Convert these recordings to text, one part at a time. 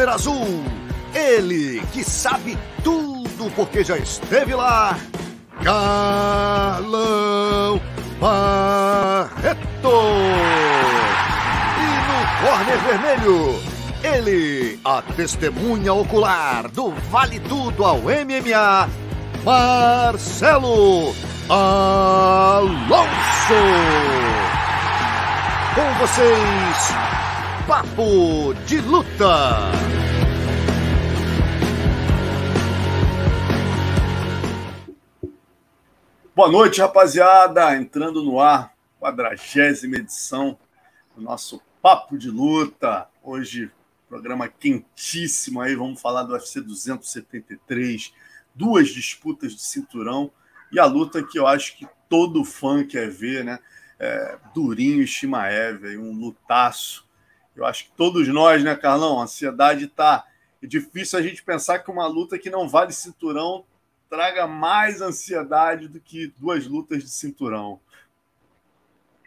corner azul. Ele que sabe tudo porque já esteve lá. Carlão Barreto. E no corner vermelho, ele, a testemunha ocular do Vale Tudo ao MMA, Marcelo Alonso. Com vocês, Papo de Luta. Boa noite, rapaziada. Entrando no ar, quadragésima edição do nosso Papo de Luta. Hoje, programa quentíssimo aí. Vamos falar do UFC 273, duas disputas de cinturão e a luta que eu acho que todo fã quer ver, né? É, Durinho e Shimaev, um lutaço. Eu acho que todos nós, né, Carlão? A ansiedade tá. É difícil a gente pensar que uma luta que não vale cinturão traga mais ansiedade do que duas lutas de cinturão.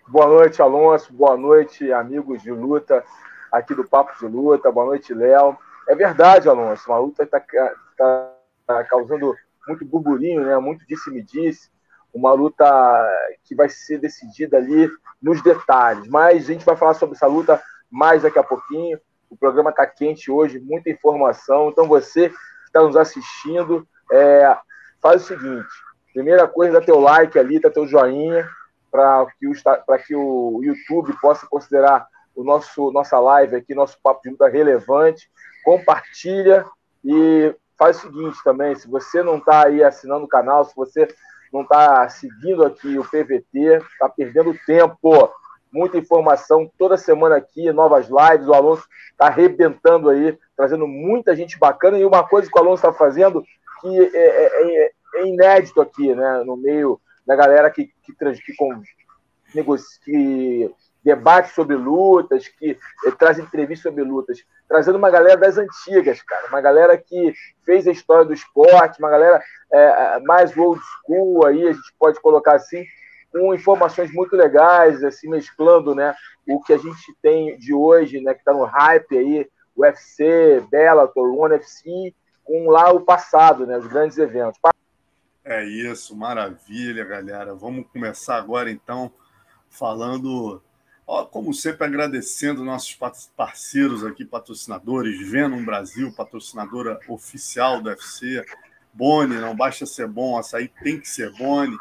Boa noite, Alonso. Boa noite, amigos de luta aqui do Papo de Luta. Boa noite, Léo. É verdade, Alonso. Uma luta está tá, tá causando muito burburinho, né? muito disse-me-disse. Uma luta que vai ser decidida ali nos detalhes. Mas a gente vai falar sobre essa luta mais daqui a pouquinho. O programa está quente hoje, muita informação. Então, você que está nos assistindo, é, faz o seguinte: primeira coisa, dá teu like ali, dá teu joinha, para que, o, que o YouTube possa considerar o nosso nossa live aqui, nosso papo de luta relevante. Compartilha e faz o seguinte também: se você não está aí assinando o canal, se você não está seguindo aqui o PVT, está perdendo tempo. Muita informação toda semana aqui, novas lives. O Alonso está arrebentando aí, trazendo muita gente bacana. E uma coisa que o Alonso está fazendo que é, é, é, é, inédito aqui, né? No meio da galera que, que, que, que debate sobre lutas, que eh, traz entrevistas sobre lutas, trazendo uma galera das antigas, cara, uma galera que fez a história do esporte, uma galera é, mais old school aí, a gente pode colocar assim, com informações muito legais, assim, mesclando, né, o que a gente tem de hoje, né, que está no hype aí, UFC, Bellator, ONE FC, com lá o passado, né, os grandes eventos. É isso, maravilha, galera. Vamos começar agora então falando, ó, como sempre, agradecendo nossos parceiros aqui, patrocinadores, Venom Brasil, patrocinadora oficial do UFC, Boni, não basta ser bom, açaí tem que ser Boni.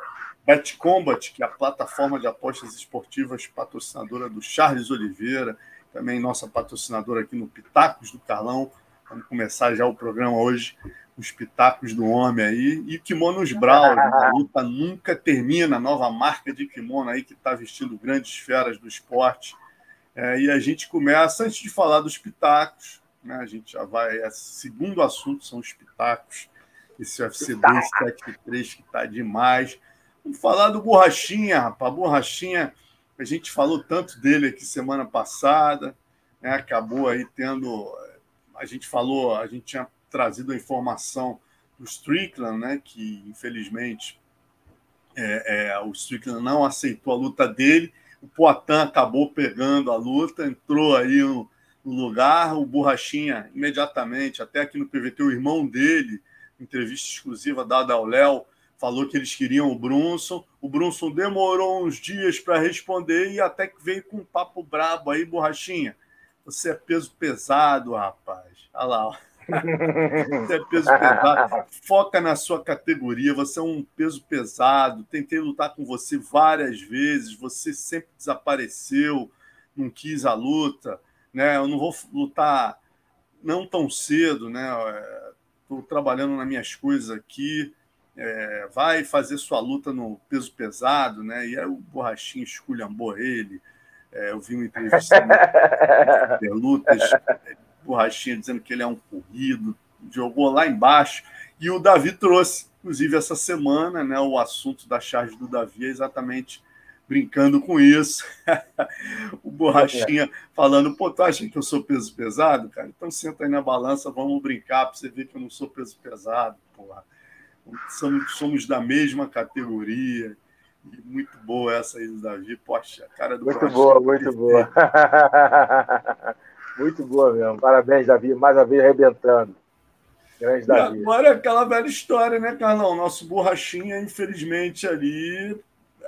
Bet Combat, que é a plataforma de apostas esportivas patrocinadora do Charles Oliveira, também nossa patrocinadora aqui no Pitacos do Carlão. Vamos começar já o programa hoje, os pitacos do homem aí. E kimonos Brawl, a luta nunca termina, nova marca de kimono aí que está vestindo grandes feras do esporte. É, e a gente começa, antes de falar dos pitacos, né, a gente já vai. É, segundo assunto são os pitacos. Esse UFC 273 que está demais. Vamos falar do Borrachinha, rapaz. Borrachinha, a gente falou tanto dele aqui semana passada, né, acabou aí tendo a gente falou, a gente tinha trazido a informação do Strickland, né, que infelizmente é, é, o Strickland não aceitou a luta dele. O Poitin acabou pegando a luta, entrou aí no, no, lugar. O Borrachinha, imediatamente, até aqui no PVT, o irmão dele, entrevista exclusiva dada ao Léo, falou que eles queriam o Brunson. O Brunson demorou uns dias para responder e até que veio com um papo brabo aí, Borrachinha. Você é peso pesado, rapaz. Olha lá. Ó. Você é peso pesado. Foca na sua categoria. Você é um peso pesado. Tentei lutar com você várias vezes. Você sempre desapareceu. Não quis a luta. Né? Eu não vou lutar não tão cedo. Né? Estou trabalhando nas minhas coisas aqui. É, vai fazer sua luta no peso pesado. Né? E aí o borrachinho esculhambou ele é, eu vi uma entrevista de Lutas, borrachinha dizendo que ele é um corrido, jogou lá embaixo. E o Davi trouxe, inclusive, essa semana, né, o assunto da charge do Davi é exatamente brincando com isso. o Borrachinha falando, pô, tu acha que eu sou peso pesado, cara? Então senta aí na balança, vamos brincar para você ver que eu não sou peso pesado, porra. Somos, somos da mesma categoria. E muito boa essa aí do Davi. Poxa, cara do Muito boa, muito boa. Muito boa mesmo. Parabéns, Davi. Mais uma vez arrebentando. Grande Davi. E agora é aquela velha história, né, Carlão? Nosso borrachinha, infelizmente, ali.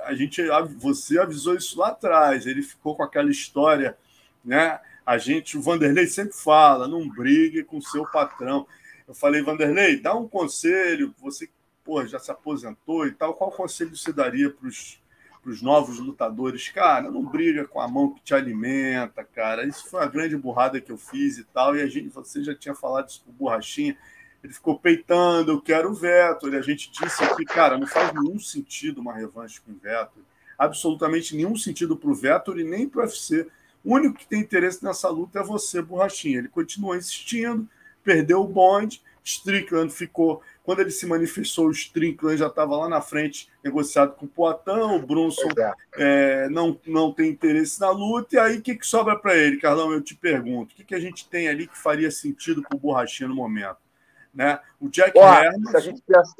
A gente, você avisou isso lá atrás. Ele ficou com aquela história, né? A gente, o Vanderlei sempre fala, não brigue com seu patrão. Eu falei, Vanderlei, dá um conselho, você pô, já se aposentou e tal, qual conselho você daria para os novos lutadores, cara, não briga com a mão que te alimenta, cara. Isso foi uma grande burrada que eu fiz e tal. E a gente, você já tinha falado isso com Borrachinha. Ele ficou peitando, eu quero o Vettel. E a gente disse aqui, cara, não faz nenhum sentido uma revanche com o Vettel. Absolutamente nenhum sentido para o Vettel e nem para o UFC. O único que tem interesse nessa luta é você, Borrachinha. Ele continuou insistindo, perdeu o bonde. Strickland ficou quando ele se manifestou, o Strickland já estava lá na frente, negociado com o Poatão, o Brunson é. É, não, não tem interesse na luta. E aí, o que, que sobra para ele, Carlão? Eu te pergunto. O que, que a gente tem ali que faria sentido para o Borrachinha no momento? Né? O Jack Hermanson,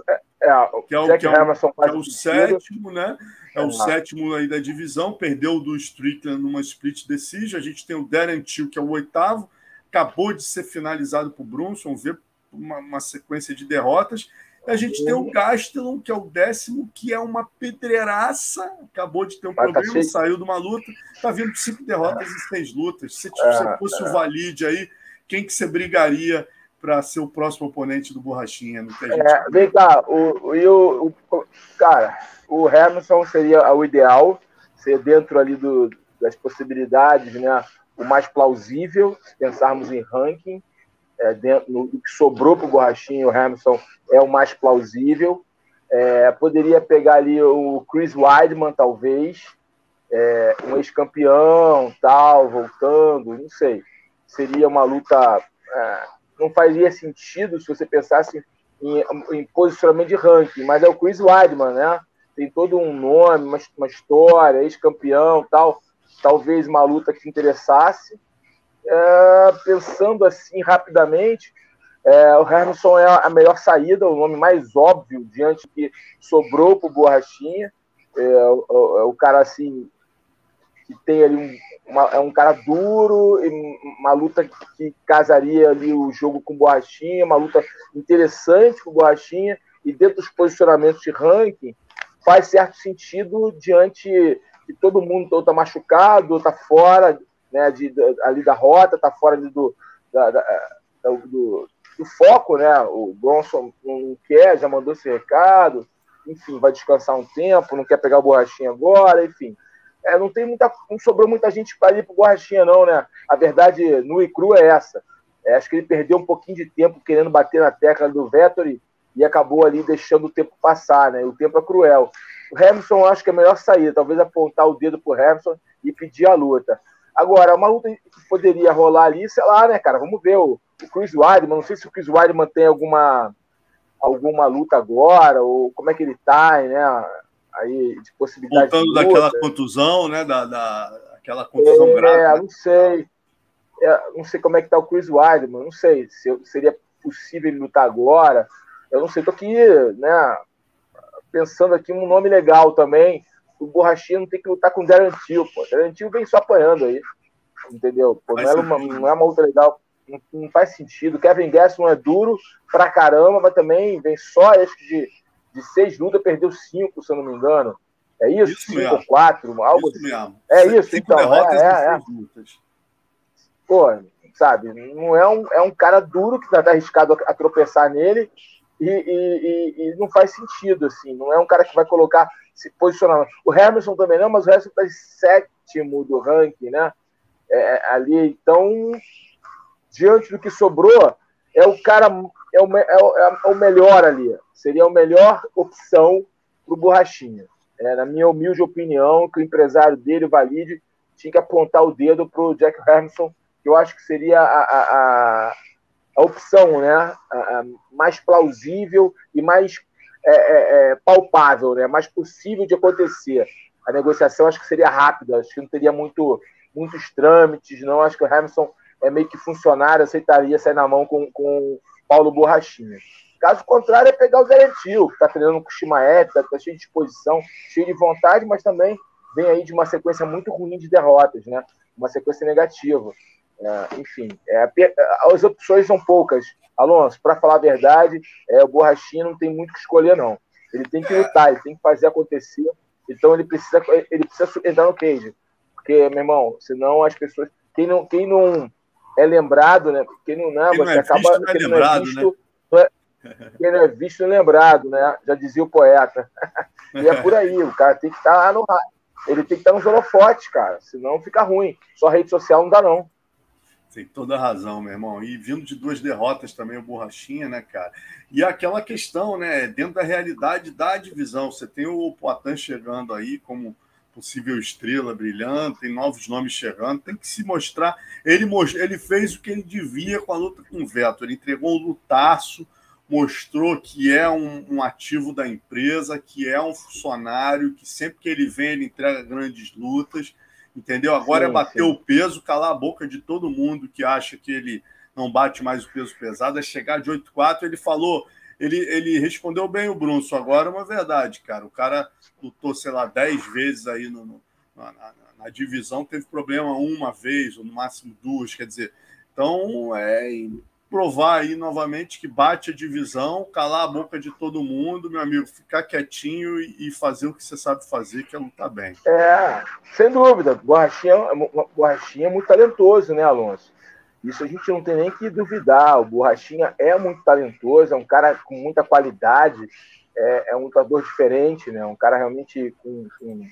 é, é, que é o, Jack que é o, é o sétimo, né? É o sétimo aí da divisão, perdeu do Strickland numa split decision. A gente tem o Darren Till, que é o oitavo, acabou de ser finalizado por Brunson, vê uma, uma sequência de derrotas. A gente tem o Gastelum, que é o décimo, que é uma pedreiraça. Acabou de ter um Mas tá problema, tá saiu de uma luta. Está vindo cinco derrotas e seis lutas. Se tipo, é, fosse é. o Valide aí, quem que você brigaria para ser o próximo oponente do Borrachinha? No que a gente... é, vem cá, o, o, o, cara, o Hamilton seria o ideal, ser dentro ali do, das possibilidades, né? O mais plausível, se pensarmos em ranking é, dentro no, do que sobrou para o Borrachinha, o Hamilton é o mais plausível. É, poderia pegar ali o Chris Weidman, talvez, é, um ex-campeão, tal, voltando, não sei. Seria uma luta. É, não faria sentido se você pensasse em, em, posicionamento de ranking, mas é o Chris Weidman, né? Tem todo um nome, uma, uma história, ex-campeão, tal. Talvez uma luta que interessasse. É, pensando assim rapidamente, é, o Hermanson é a melhor saída, o nome mais óbvio diante que sobrou para o Borrachinha. É, o, é o, cara assim que tem ali um, uma, é um cara duro, uma luta que casaria ali o jogo com o Borrachinha, uma luta interessante com o Borrachinha, e dentro dos posicionamentos de ranking, faz certo sentido diante que todo mundo está machucado, está fora, né, de, ali da rota, está fora do, da, da, do, do, foco, né? O Bronson não quer, já mandou esse recado, enfim, vai descansar um tempo, não quer pegar o borrachinha agora, enfim. É, não tem muita, não sobrou muita gente para ir para o borrachinha, não, né? A verdade no e cru é essa. É, acho que ele perdeu um pouquinho de tempo querendo bater na tecla do Vettori e acabou ali deixando o tempo passar, né? O tempo é cruel. O Hamilton acho que é a melhor saída, talvez apontar o dedo para o Hamilton e pedir a luta. Agora, uma luta que poderia rolar ali, sei lá, né, cara? Vamos ver o, o Chris Weidman. Não sei se o Chris Weidman tem alguma, alguma luta agora, ou como é que ele tá, né? Aí, de possibilidade Voltando de daquela contusão, né? Da, da, aquela contusão é, grave. É, não sei. É, não sei como é que tá o Chris Weidman. Não sei se seria possível ele lutar agora. Eu não sei. Tô aqui, né? Pensando aqui um nome legal também o Borrachinha não tem que lutar com o Darren Till, pô. Darren Till vem só apanhando aí. Entendeu? Pô, não, é uma, não é uma luta legal. Não, não, faz sentido. Kevin Gaston é duro pra caramba, mas também vem só, acho que de, de seis lutas, perdeu cinco, se eu não me engano. É isso? isso cinco ou quatro, algo isso assim. Mesmo. É isso, cinco então. Derrotas é, é, é. Pô, sabe, não é um, é um cara duro que tá arriscado a, a tropeçar nele e, e, e, não faz sentido, assim. Não é um cara que vai colocar se posicionar. O Hamilton também não, mas o Hamilton está sétimo do ranking, né? É, ali, então, diante do que sobrou, é o cara, é o, é o, é o melhor ali. Seria a melhor opção para o Borrachinha. É, na minha humilde opinião, que o empresário dele, o Valide, tinha que apontar o dedo para o Jack Hamilton, que eu acho que seria a, a, a opção né? Mais plausível e mais é, é, é, palpável, né? mais possível de acontecer. A negociação acho que seria rápida, acho que não teria muito, muitos trâmites, não. Acho que o Hamilton é meio que funcionário, aceitaria sair na mão com, com Paulo Borrachinha. Caso contrário, é pegar o Zerentil, que está treinando com o Shimaev, está tá cheio de disposição, cheio de vontade, mas também vem aí de uma sequência muito ruim de derrotas, né? Uma sequência negativa. É, enfim, é, as opções são poucas. Alonso, para falar a verdade, é, o Borrachinha não tem muito que escolher, não. Ele tem que lutar, ele tem que fazer acontecer. Então ele precisa, ele precisa entrar no cage. Porque, meu irmão, senão as pessoas. Quem não, quem não é lembrado, né? Quem não, não, quem você não é acaba. Visto, não é quem lembrado, não é visto, né? não é, quem não é visto não é lembrado, né? Já dizia o poeta. e é por aí, o cara tem que estar lá no ele tem que estar nos holofotes, cara, senão fica ruim. Só rede social não dá, não. Tem toda a razão, meu irmão. E vindo de duas derrotas também, o Borrachinha, né, cara? E aquela questão, né, dentro da realidade da divisão. Você tem o Poitin chegando aí como possível estrela brilhando, tem novos nomes chegando, tem que se mostrar. Ele, ele fez o que ele devia com a luta com o Veto. Ele entregou um lutaço, mostrou que é um, um, ativo da empresa, que é um funcionário, que sempre que ele vem, ele entrega grandes lutas entendeu? Agora é sim, é bater sim. o peso, calar a boca de todo mundo que acha que ele não bate mais o peso pesado, é chegar de 8-4. Ele falou, ele, ele respondeu bem o Brunson. Agora é uma verdade, cara. O cara lutou, sei lá, 10 vezes aí no, no na, na, na, divisão, teve problema uma vez, ou no máximo duas, quer dizer. Então, é provar aí novamente que bate a divisão, calar a boca de todo mundo, meu amigo, ficar quietinho e, fazer o que você sabe fazer, que é lutar bem. É, sem dúvida. Borrachinha, Borrachinha é muito talentoso, né, Alonso? Isso a gente não tem nem que duvidar. O Borrachinha é muito talentoso, é um cara com muita qualidade, é, é um lutador diferente, né? Um cara realmente com, com,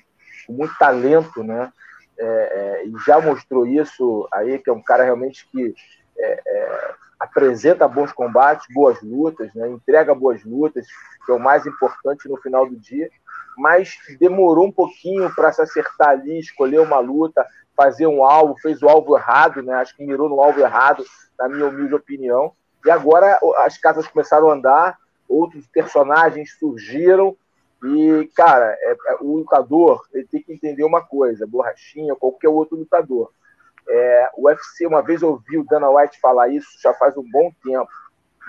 com muito talento, né? É, é, e já mostrou isso aí, que é um cara realmente que é, é apresenta bons combates, boas lutas, né? entrega boas lutas, que é o mais importante no final do dia, mas demorou um pouquinho para se acertar ali, escolher uma luta, fazer um alvo, fez o alvo errado, né? acho que mirou no alvo errado, na minha humilde opinião. E agora as casas começaram a andar, outros personagens surgiram, e, cara, é, é, o lutador ele tem que entender uma coisa, borrachinha, qualquer outro lutador é, o UFC, uma vez ouvi o Dana White falar isso, já faz um bom tempo,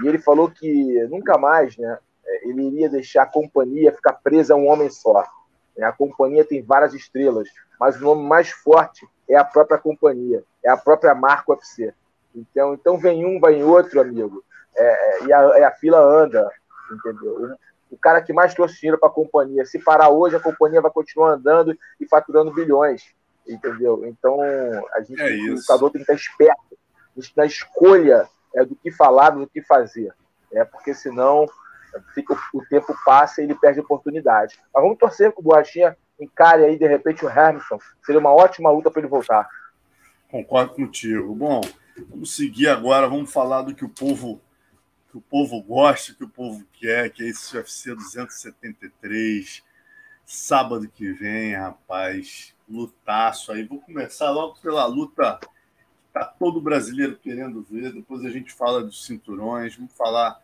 e ele falou que nunca mais né, é, ele iria deixar a companhia ficar presa a um homem só. A companhia tem várias estrelas, mas o nome mais forte é a própria companhia, é a própria marca UFC. Então, então vem um, vem outro, amigo, é, é e, a, e, a, fila anda, entendeu? O, o cara que mais trouxe dinheiro para a companhia, se parar hoje, a companhia vai continuar andando e faturando bilhões entendeu? Então, a gente, é o lutador tem que estar esperto na escolha é, do que falar, do que fazer, é porque senão fica, o tempo passa e ele perde a oportunidade. Mas vamos torcer que o Borrachinha encare aí, de repente, o Hermanson. Seria uma ótima luta para ele voltar. Concordo contigo. Bom, vamos seguir agora, vamos falar do que o povo que o povo gosta, que o povo quer, que é esse UFC 273, sábado que vem, rapaz lutaço aí. Vou começar logo pela luta que tá todo brasileiro querendo ver. Depois a gente fala dos cinturões. Vamos falar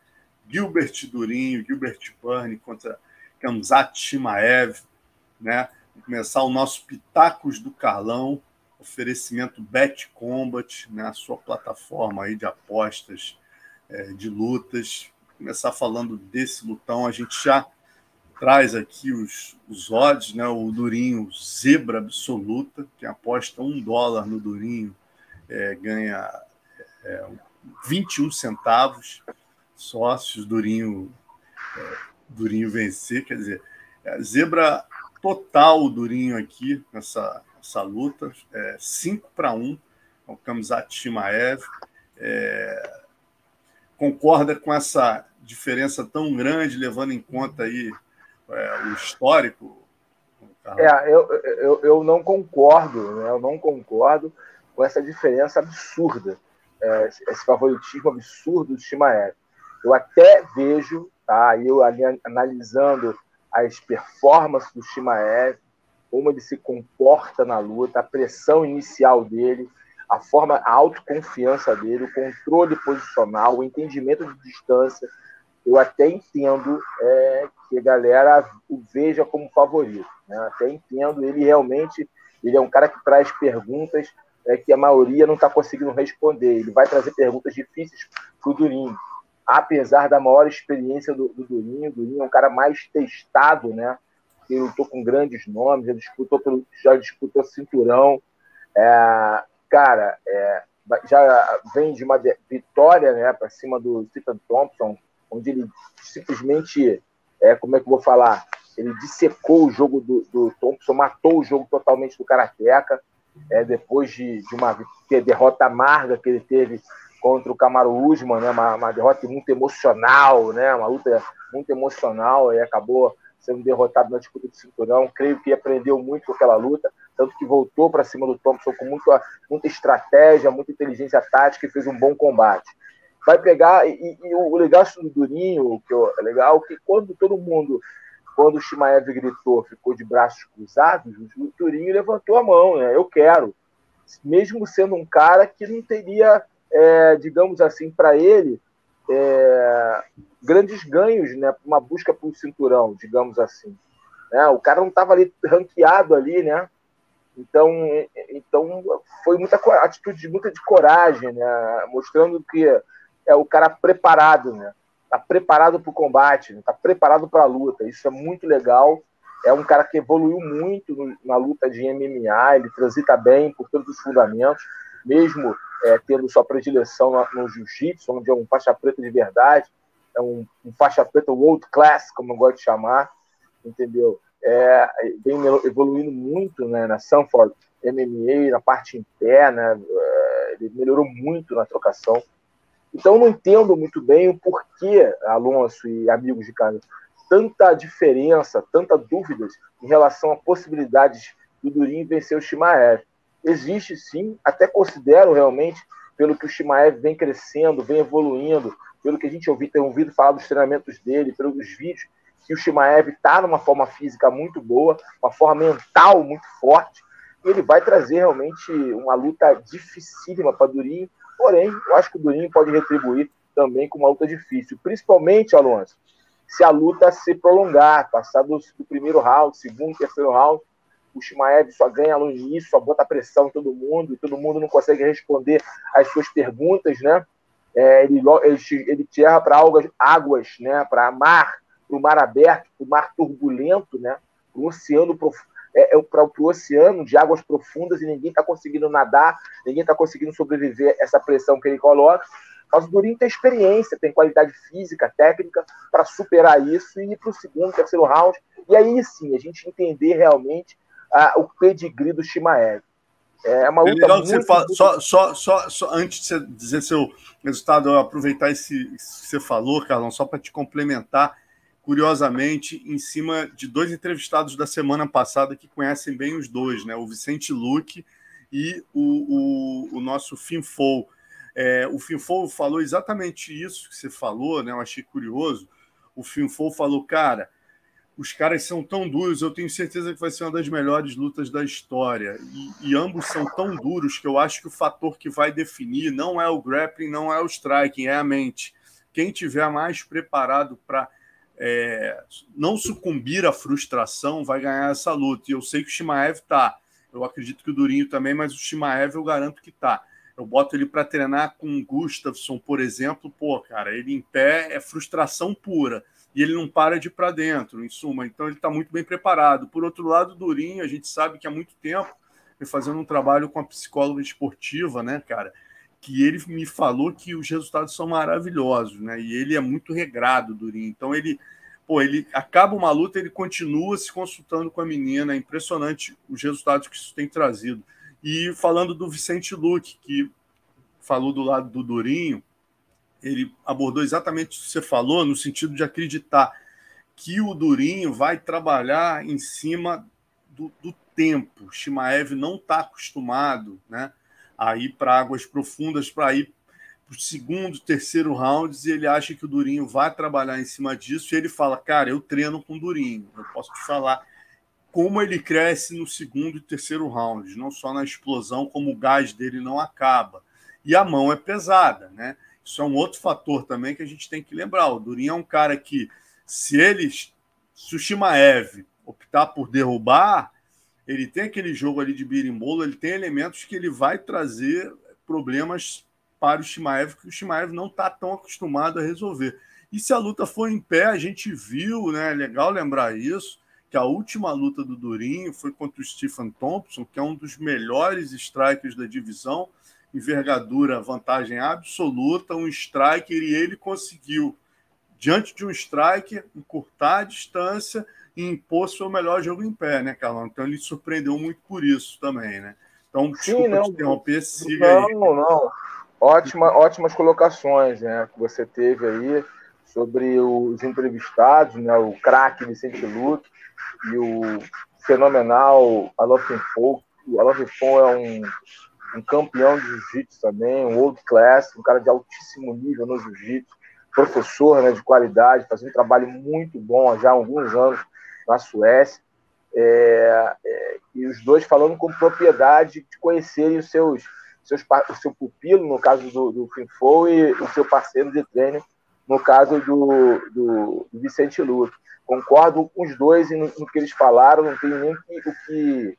Gilbert Durinho, Gilbert Burnie contra Kamzat Shimaev, né? Vamos começar o nosso Pitacos do Carlão, oferecimento Bet Combat, né? A sua plataforma aí de apostas, é, de lutas. Vou começar falando desse lutão. A gente já traz aqui os, os odds, né? O Durinho zebra absoluta, que aposta um dólar no Durinho, é, ganha é, 21 centavos. Sócios, Durinho, é, Durinho vencer, quer dizer, é, zebra total Durinho aqui nessa, nessa luta, é, 5 para 1, o Kamzat Shimaev. É, concorda com essa diferença tão grande, levando em conta aí é, o histórico? É, eu, eu, eu não concordo, né? eu não concordo com essa diferença absurda, é, esse favoritismo absurdo do Shimaev. Eu até vejo, tá, eu analisando as performances do Shimaev, como ele se comporta na luta, a pressão inicial dele, a forma, a autoconfiança dele, o controle posicional, o entendimento de distância, eu até entendo é, que a galera o veja como favorito. Né? Até entendo, ele realmente ele é um cara que traz perguntas é, que a maioria não está conseguindo responder. Ele vai trazer perguntas difíceis para o Durinho. Apesar da maior experiência do, do Durinho, o Durinho é um cara mais testado, né? Ele lutou com grandes nomes, já disputou, pelo, já disputou cinturão. É, cara, é, já vem de uma vitória né, para cima do Stephen Thompson, onde ele simplesmente, é, como é que eu vou falar? Ele dissecou o jogo do, do Thompson, matou o jogo totalmente do Karateka, é, depois de, de uma derrota amarga que ele teve contra o Camaro Usman, né, uma, uma derrota muito emocional, né, uma luta muito emocional, e acabou sendo derrotado na disputa de cinturão. Creio que aprendeu muito com aquela luta, tanto que voltou para cima do Thompson com muita, muita estratégia, muita inteligência tática e fez um bom combate. Vai pegar, e, e o legal do Durinho, que é legal, que quando todo mundo, quando o Shimaev gritou, ficou de braços cruzados, o Durinho levantou a mão, né? Eu quero. Mesmo sendo um cara que não teria, é, digamos assim, para ele, é, grandes ganhos, né? Uma busca por cinturão, digamos assim. Né? O cara não estava ali ranqueado ali, né? Então, então foi muita atitude de muita de coragem, né? Mostrando que é o cara preparado, né? Tá preparado para o combate, né? tá preparado para a luta. Isso é muito legal. É um cara que evoluiu muito na luta de MMA. Ele transita bem por todos os fundamentos, mesmo é, tendo sua predileção no, no jiu-jitsu, onde é um faixa preta de verdade é um, um faixa preta world class, como eu gosto de chamar, entendeu? É, vem evoluindo muito né, na Sanford MMA, na parte interna, é, ele melhorou muito na trocação. Então, não entendo muito bem o porquê, Alonso e amigos de casa, tanta diferença, tanta dúvidas em relação a possibilidades do Durin vencer o Shimaev. Existe sim, até considero realmente, pelo que o Shimaev vem crescendo, vem evoluindo, pelo que a gente ouvi, tem ouvido falar dos treinamentos dele, pelos vídeos, que o Shimaev está numa forma física muito boa, uma forma mental muito forte, e ele vai trazer realmente uma luta dificílima para Durinho, porém, eu acho que o Durinho pode retribuir também com uma luta difícil, principalmente, Alonso, se a luta se prolongar, passar do, do primeiro round, segundo, terceiro round, o Shimaev só ganha no início, só bota pressão em todo mundo, e todo mundo não consegue responder as suas perguntas, né? é, ele, ele, ele terra para águas, né, para mar, para o mar aberto, para o mar turbulento, né, para o oceano é, é para o oceano de águas profundas e ninguém está conseguindo nadar, ninguém está conseguindo sobreviver a essa pressão que ele coloca. Mas o Durinho tem experiência, tem qualidade física, técnica para superar isso e ir para o segundo, terceiro round. E aí sim, a gente entender realmente ah, o pedigree do Shimaev. É uma luta é legal que você fala, muito... só, só, só, só, antes de você dizer seu resultado, eu aproveitar esse que você falou, Carlão, só para te complementar, curiosamente, em cima de dois entrevistados da semana passada que conhecem bem os dois, né? O Vicente Luque e o, o, o nosso Finfou. É, o Finfou falou exatamente isso que você falou, né? Eu achei curioso. O Finfou falou, cara, os caras são tão duros, eu tenho certeza que vai ser uma das melhores lutas da história. E, e, ambos são tão duros que eu acho que o fator que vai definir não é o grappling, não é o striking, é a mente. Quem tiver mais preparado para é, não sucumbir à frustração vai ganhar essa luta. E eu sei que o Shimaev tá. Eu acredito que o Durinho também, mas o Shimaev eu garanto que tá. Eu boto ele para treinar com o Gustafsson, por exemplo. Pô, cara, ele em pé é frustração pura e ele não para de ir para dentro, em suma. Então ele está muito bem preparado. Por outro lado, Durinho, a gente sabe que há muito tempo vem fazendo um trabalho com a psicóloga esportiva, né, cara? Que ele me falou que os resultados são maravilhosos, né? E ele é muito regrado, Durinho. Então ele, pô, ele acaba uma luta, ele continua se consultando com a menina. É impressionante os resultados que isso tem trazido. E falando do Vicente Luque, que falou do lado do Durinho, ele abordou exatamente o que você falou, no sentido de acreditar que o Durinho vai trabalhar em cima do, do tempo. Shimaev não está acostumado né, a ir para águas profundas, para ir para o segundo, terceiro rounds, e ele acha que o Durinho vai trabalhar em cima disso, e ele fala, cara, eu treino com o Durinho, eu posso te falar como ele cresce no segundo e terceiro round, não só na explosão, como o gás dele não acaba. E a mão é pesada, né? Isso é um outro fator também que a gente tem que lembrar. O Durinho é um cara que, se eles, se o Shimaev optar por derrubar, ele tem aquele jogo ali de birimbolo, ele tem elementos que ele vai trazer problemas para o Shimaev que o Shimaev não está tão acostumado a resolver. E se a luta for em pé, a gente viu, né? É legal lembrar isso, que a última luta do Durinho foi contra o Stephen Thompson, que é um dos melhores strikers da divisão, envergadura, vantagem absoluta, um striker, e ele conseguiu, diante de um striker, encurtar a distância e impor seu melhor jogo em pé, né, Carlão? Então ele surpreendeu muito por isso também, né? Então, Sim, não, interromper, siga não, aí. Não, não. Ótima, ótimas colocações né, que você teve aí sobre os entrevistados, né, o craque Vicente Luque e o fenomenal Alofin Fon. O Alofin é um, um campeão de jiu-jitsu também, um old class, um cara de altíssimo nível no jiu-jitsu, professor né, de qualidade, fazendo um trabalho muito bom já há alguns anos na Suécia. É, é, e os dois falando com propriedade de conhecerem os seus, seus o seu pupilo, no caso do, do Finfou, e o seu parceiro de treino, no caso do, do, do Vicente Luto. Concordo com os dois no, no, que eles falaram, não tenho nem que, o que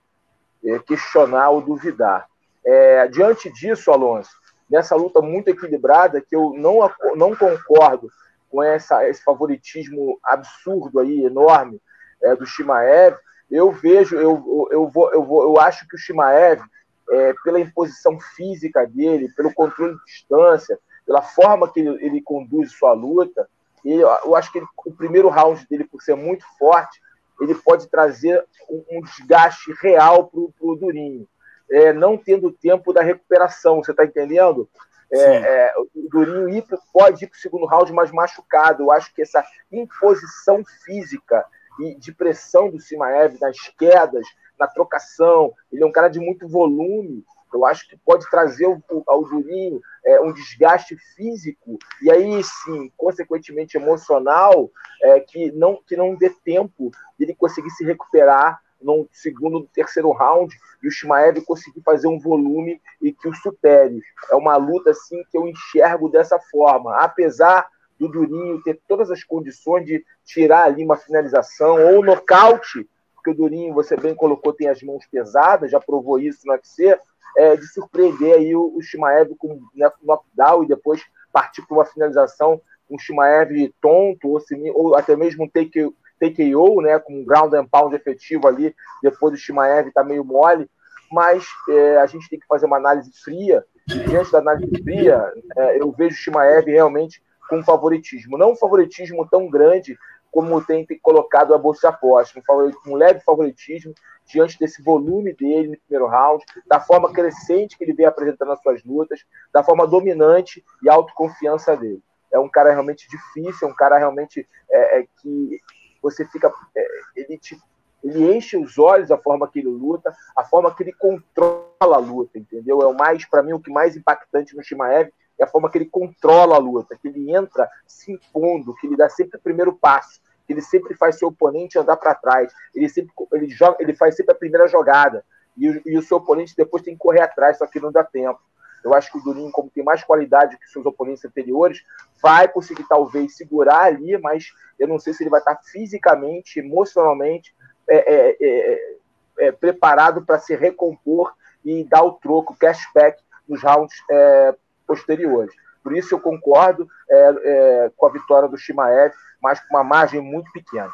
é, questionar ou duvidar. É, diante disso, Alonso, nessa luta muito equilibrada, que eu não, não concordo com essa, esse favoritismo absurdo aí, enorme, é, do Shimaev, eu vejo, eu, eu, vou, eu, vou, eu acho que o Shimaev, é, pela imposição física dele, pelo controle de distância, pela forma que ele, ele conduz sua luta, ele, eu acho que ele, o primeiro round dele, por ser muito forte, ele pode trazer um, um desgaste real para o Durinho, é, não tendo tempo da recuperação, você está entendendo? É, é, o Durinho pode ir para o segundo round mais machucado. Eu acho que essa imposição física e de pressão do Simaev nas quedas, na trocação. Ele é um cara de muito volume. Eu acho que pode trazer ao Durinho é, um desgaste físico e aí sim, consequentemente emocional, é, que não que não dê tempo dele conseguir se recuperar no segundo, terceiro round e o Shimaev conseguir fazer um volume e que o supere. É uma luta assim que eu enxergo dessa forma, apesar do Durinho ter todas as condições de tirar ali uma finalização ou nocaute, porque o Durinho, você bem colocou, tem as mãos pesadas, já provou isso no UFC, é, de surpreender aí o, o Shimaev com né, knockdown e depois partir para uma finalização com um Shimaev tonto ou, ou até mesmo um take, TKO, né, com um ground and pound efetivo ali, depois do Shimaev tá meio mole, mas é, a gente tem que fazer uma análise fria, e diante da análise fria, é, eu vejo o Shimaev realmente com favoritismo. Não um favoritismo tão grande como tem colocado a Bolsa Aposta, um, um leve favoritismo diante desse volume dele no primeiro round, da forma crescente que ele vem apresentando nas suas lutas, da forma dominante e autoconfiança dele. É um cara realmente difícil, é um cara realmente é, é, que você fica. É, ele, te, ele enche os olhos a forma que ele luta, a forma que ele controla a luta, entendeu? É o mais, para mim, o que mais impactante no Shimaev é a forma que ele controla a luta, que ele entra se impondo, que ele dá sempre o primeiro passo, que ele sempre faz seu oponente andar para trás, ele sempre ele joga, ele faz sempre a primeira jogada e o, e o seu oponente depois tem que correr atrás, só que não dá tempo. Eu acho que o Durinho, como tem mais qualidade que seus oponentes anteriores, vai conseguir talvez segurar ali, mas eu não sei se ele vai estar fisicamente, emocionalmente é, é, é, é preparado para se recompor e dar o troco, cashback nos rounds é, posteriores. Por isso eu concordo é, é, com a vitória do Shimaev, mas com uma margem muito pequena.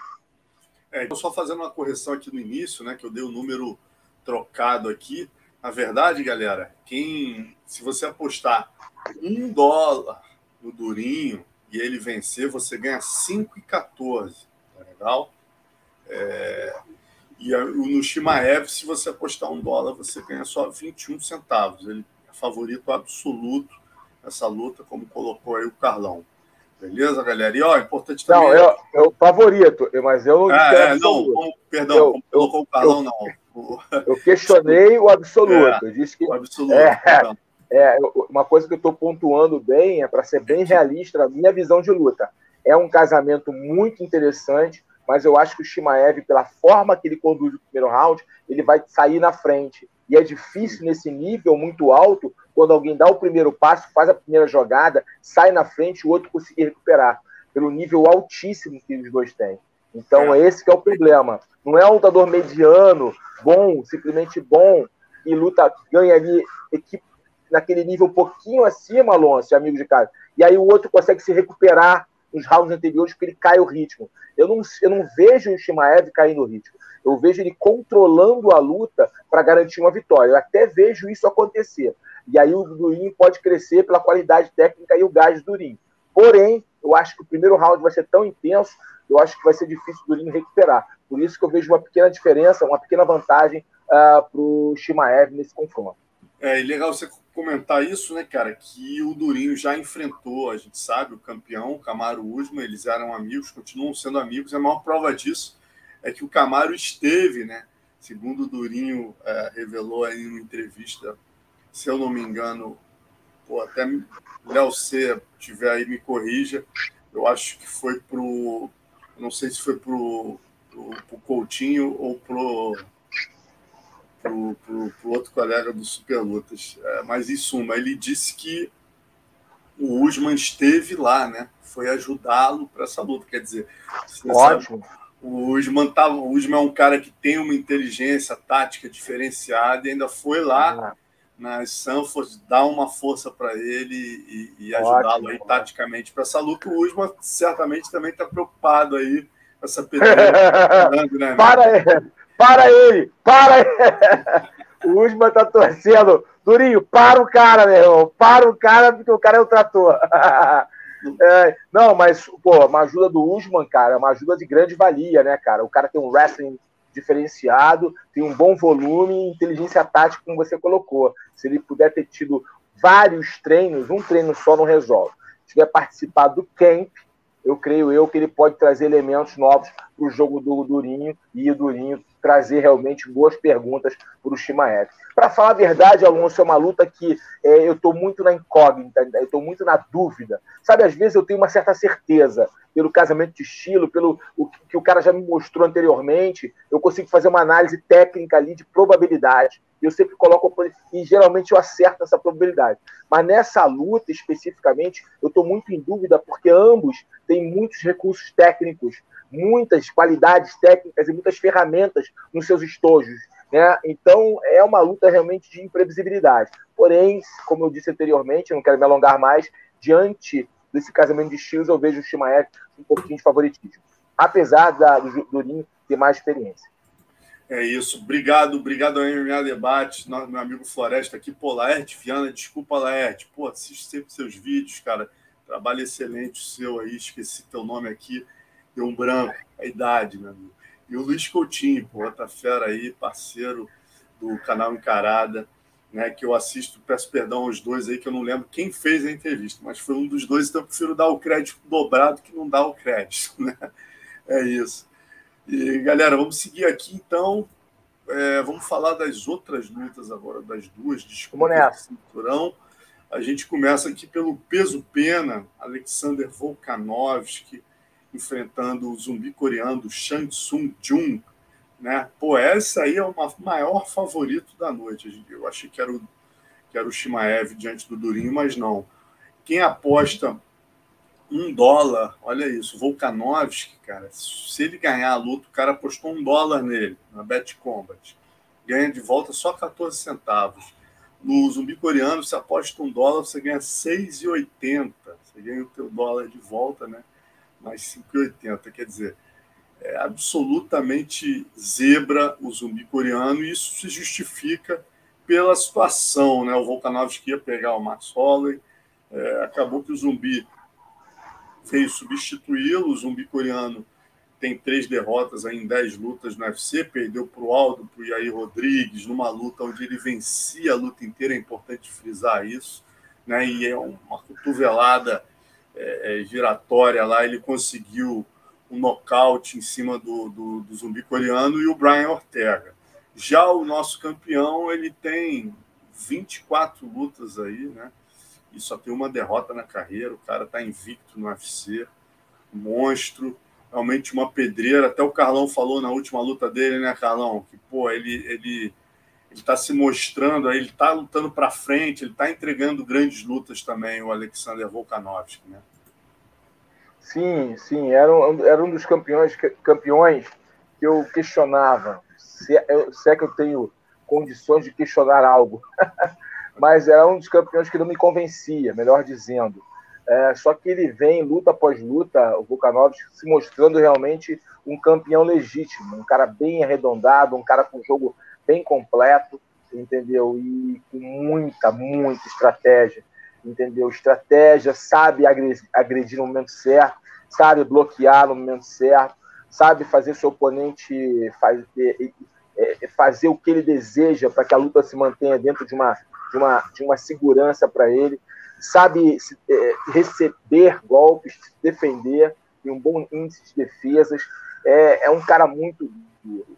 É, então, só fazendo uma correção aqui no início, né, que eu dei o um número trocado aqui. Na verdade, galera, quem, se você apostar um dólar no Durinho e ele vencer, você ganha 5,14. Tá legal? É, e no Shimaev, se você apostar um dólar, você ganha só 21 centavos. Ele é favorito absoluto essa luta, como colocou aí o Carlão. Beleza, galera? E ó, é importante também. Não, eu, eu favorito, mas eu. Ah, é, não, como, perdão, eu, como colocou o Carlão, eu, não. Eu questionei o absoluto. É, eu disse que. O absoluto. É, é uma coisa que eu estou pontuando bem, é para ser bem realista, a minha visão de luta. É um casamento muito interessante, mas eu acho que o Shimaev, pela forma que ele conduz o primeiro round, ele vai sair na frente. E é difícil nesse nível muito alto quando alguém dá o primeiro passo, faz a primeira jogada, sai na frente, o outro conseguir recuperar, pelo nível altíssimo que os dois têm. Então, é. esse é o problema. Não é um lutador mediano, bom, simplesmente bom, e luta, ganha ali equipe naquele nível um pouquinho acima, Alonso, amigo de casa. E aí o outro consegue se recuperar nos rounds anteriores porque ele cai o ritmo. Eu não, eu não vejo o Shimaev caindo o ritmo. Eu vejo ele controlando a luta para garantir uma vitória. Eu até vejo isso acontecer E aí o Durinho pode crescer pela qualidade técnica e o gás do Durinho. Porém, eu acho que o primeiro round vai ser tão intenso, eu acho que vai ser difícil o Durinho recuperar. Por isso que eu vejo uma pequena diferença, uma pequena vantagem uh, ah, para o Shimaev nesse confronto. É, legal você comentar isso, né, cara? Que o Durinho já enfrentou, a gente sabe, o campeão, o Camaro Usman, eles eram amigos, continuam sendo amigos. A maior prova disso é que o Camaro esteve, né? Segundo o Durinho é, revelou aí em uma entrevista, se eu não me engano, pô, até Léo C tiver aí me corrija, eu acho que foi pro, não sei se foi pro, pro, pro Coutinho ou pro pro, pro, pro outro colega do Superlutas. É, mas, em suma, ele disse que o Usman esteve lá, né? Foi ajudá-lo para essa luta. Quer dizer, Ótimo. Sabe, o Usman, tava, o Usman é um cara que tem uma inteligência tática diferenciada e ainda foi lá ah. Nas Sanford dar uma força para ele e, e ajudá-lo aí taticamente para essa luta. O Usman certamente também está preocupado aí com essa pedreira. né, para, aí. Para ele! Para ele! O Usman tá torcendo. Durinho, para o cara, meu irmão. Para o cara, porque o cara é o trator. É, não, mas, pô, uma ajuda do Usman, cara, é uma ajuda de grande valia, né, cara? O cara tem um wrestling diferenciado, tem um bom volume e inteligência tática, como você colocou. Se ele puder ter tido vários treinos, um treino só não resolve. Se tiver participado do camp, eu creio eu que ele pode trazer elementos novos para o jogo do Durinho e o Durinho trazer realmente boas perguntas para o Shimaev. Para falar a verdade, Alonso, é uma luta que é, eu estou muito na incógnita, eu estou muito na dúvida. Sabe, às vezes eu tenho uma certa certeza, pelo casamento de estilo, pelo o que o cara já me mostrou anteriormente, eu consigo fazer uma análise técnica ali de probabilidade. Eu sempre coloco e geralmente eu acerto essa probabilidade. Mas nessa luta especificamente, eu estou muito em dúvida porque ambos têm muitos recursos técnicos, muitas qualidades técnicas e muitas ferramentas nos seus estojos. Né? Então é uma luta realmente de imprevisibilidade. Porém, como eu disse anteriormente, não quero me alongar mais, diante desse casamento de estilos, eu vejo o Shimaev um pouquinho de favoritismo, apesar da, do Durinho ter mais experiência. É isso. Obrigado, obrigado ao MMA Debate, meu amigo Floresta aqui. Pô, Laerte Viana, desculpa, Laerte. Pô, assiste sempre seus vídeos, cara. Trabalho excelente o seu aí, esqueci teu nome aqui. Deu um branco, a idade, meu amigo. E o Luiz Coutinho, pô, outra fera aí, parceiro do canal Encarada, né, que eu assisto, peço perdão aos dois aí, que eu não lembro quem fez a entrevista, mas foi um dos dois, então eu prefiro dar o crédito dobrado que não dá o crédito, né? É isso. E, galera, vamos seguir aqui, então. É, vamos falar das outras lutas agora, das duas disputas de cinturão. A gente começa aqui pelo peso pena, Alexander Volkanovski, enfrentando o zumbi coreano Shang Tsung Jun, né? Pô, essa aí é o maior favorito da noite. Eu achei que era o, que era o Shimaev diante do Durinho, mas não. Quem aposta um dólar, olha isso, Volkanovski, cara, se ele ganhar a luta, o cara apostou um dólar nele, na Bet Combat. Ganha de volta só 14 centavos. No zumbi coreano, você aposta um dólar, você ganha 6,80. Você ganha o teu dólar de volta, né? Mais 5,80. Quer dizer, é absolutamente zebra o zumbi coreano e isso se justifica pela situação. Né? O Volkanovski ia pegar o Max Holloway, é, acabou que o zumbi veio substituí-lo. O zumbi coreano tem três derrotas em dez lutas no UFC, perdeu para o Aldo, para o Yair Rodrigues, numa luta onde ele vencia a luta inteira, é importante frisar isso, né? e é uma cotovelada é, é, giratória lá, ele conseguiu um nocaute em cima do, do, do, zumbi coreano e o Brian Ortega. Já o nosso campeão, ele tem 24 lutas aí, né? E só tem uma derrota na carreira. O cara tá invicto no UFC, monstro, realmente uma pedreira. Até o Carlão falou na última luta dele, né, Carlão? Que, pô, ele, ele ele está se mostrando, ele está lutando para frente, ele está entregando grandes lutas também, o Alexander Volkanovski, né? Sim, sim, era um, era um dos campeões, campeões que eu questionava. Se, é, se é que eu tenho condições de questionar algo. Mas era um dos campeões que não me convencia, melhor dizendo. É, só que ele vem luta após luta, o Volkanovski se mostrando realmente um campeão legítimo, um cara bem arredondado, um cara com jogo bem completo. Entendeu? E com muita, muita estratégia, entendeu? Estratégia, sabe agredir no momento certo, sabe bloquear no momento certo, sabe fazer seu oponente fazer, fazer o que ele deseja para que a luta se mantenha dentro de uma, de uma, de uma segurança para ele, sabe é, receber golpes, defender, tem um bom índice de defesas, é, é um cara muito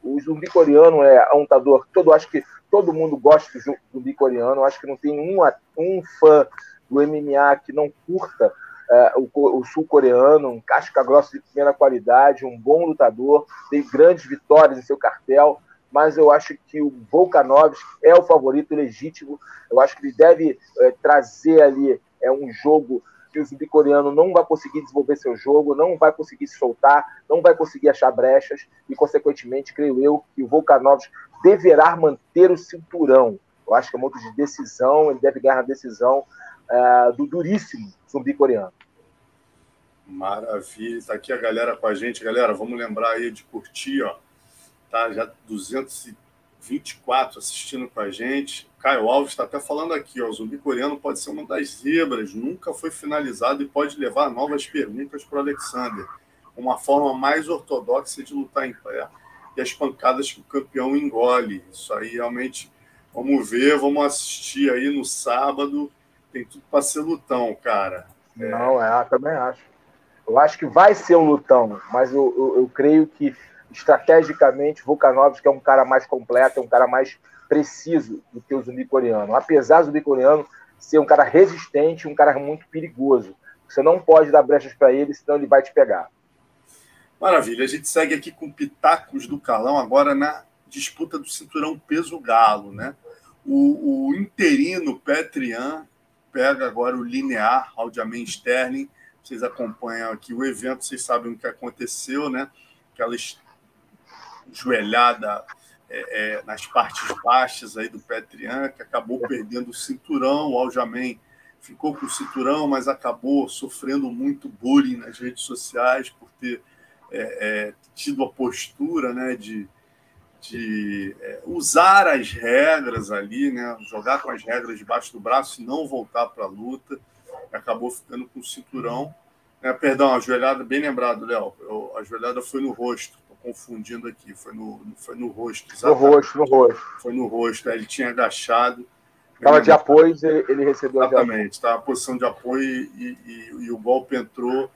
o zumbi coreano é um lutador. Todo, acho que todo mundo gosta do zumbi coreano. Acho que não tem um, um fã do MMA que não curta é, o, o sul-coreano, um casca grossa de primeira qualidade, um bom lutador, tem grandes vitórias em seu cartel, mas eu acho que o Volkanovski é o favorito legítimo. Eu acho que ele deve é, trazer ali é, um jogo que o zumbi coreano não vai conseguir desenvolver seu jogo, não vai conseguir se soltar, não vai conseguir achar brechas e, consequentemente, creio eu que o Volkanovski deverá manter o cinturão. Eu acho que é muito de decisão, ele deve ganhar a decisão uh, do duríssimo zumbi coreano. Maravilha, está aqui a galera com a gente. Galera, vamos lembrar aí de curtir, ó. Tá já 224 assistindo com a gente. Caio Alves está até falando aqui, ó, o zumbi coreano pode ser uma das zebras, nunca foi finalizado e pode levar novas perguntas para o Alexander. Uma forma mais ortodoxa de lutar em pé e as pancadas que o campeão engole. Isso aí realmente, vamos ver, vamos assistir aí no sábado. Tem tudo para ser lutão, cara. É... Não, é, também acho. Eu acho que vai ser um lutão, mas eu, eu, eu creio que estrategicamente Volkanovski é um cara mais completo, é um cara mais preciso do que o zumbi coreano. Apesar do zumbi coreano ser um cara resistente, um cara muito perigoso. Você não pode dar brechas para ele, senão ele vai te pegar. Maravilha. A gente segue aqui com Pitacos do Calão, agora na disputa do cinturão peso galo, né? O, o interino Petrian pega agora o linear Aldiamen Sterling. Vocês acompanham aqui o evento, vocês sabem o que aconteceu, né? Aquela joelhada é, é, nas partes baixas aí do Petrian, que acabou perdendo o cinturão. O Aljamain ficou com o cinturão, mas acabou sofrendo muito bullying nas redes sociais por ter é, é tido a postura né, de, de é, usar as regras ali, né, jogar com as regras debaixo do braço e não voltar para a luta. Acabou ficando com o cinturão. É, perdão, a joelhada, bem lembrado, Léo. A joelhada foi no rosto confundindo aqui, foi no, foi no rosto. Exatamente. No rosto, no rosto. Foi no rosto, ele tinha agachado. Estava de apoio, ele, ele recebeu Exatamente, estava em posição de apoio e, e, e, o golpe entrou,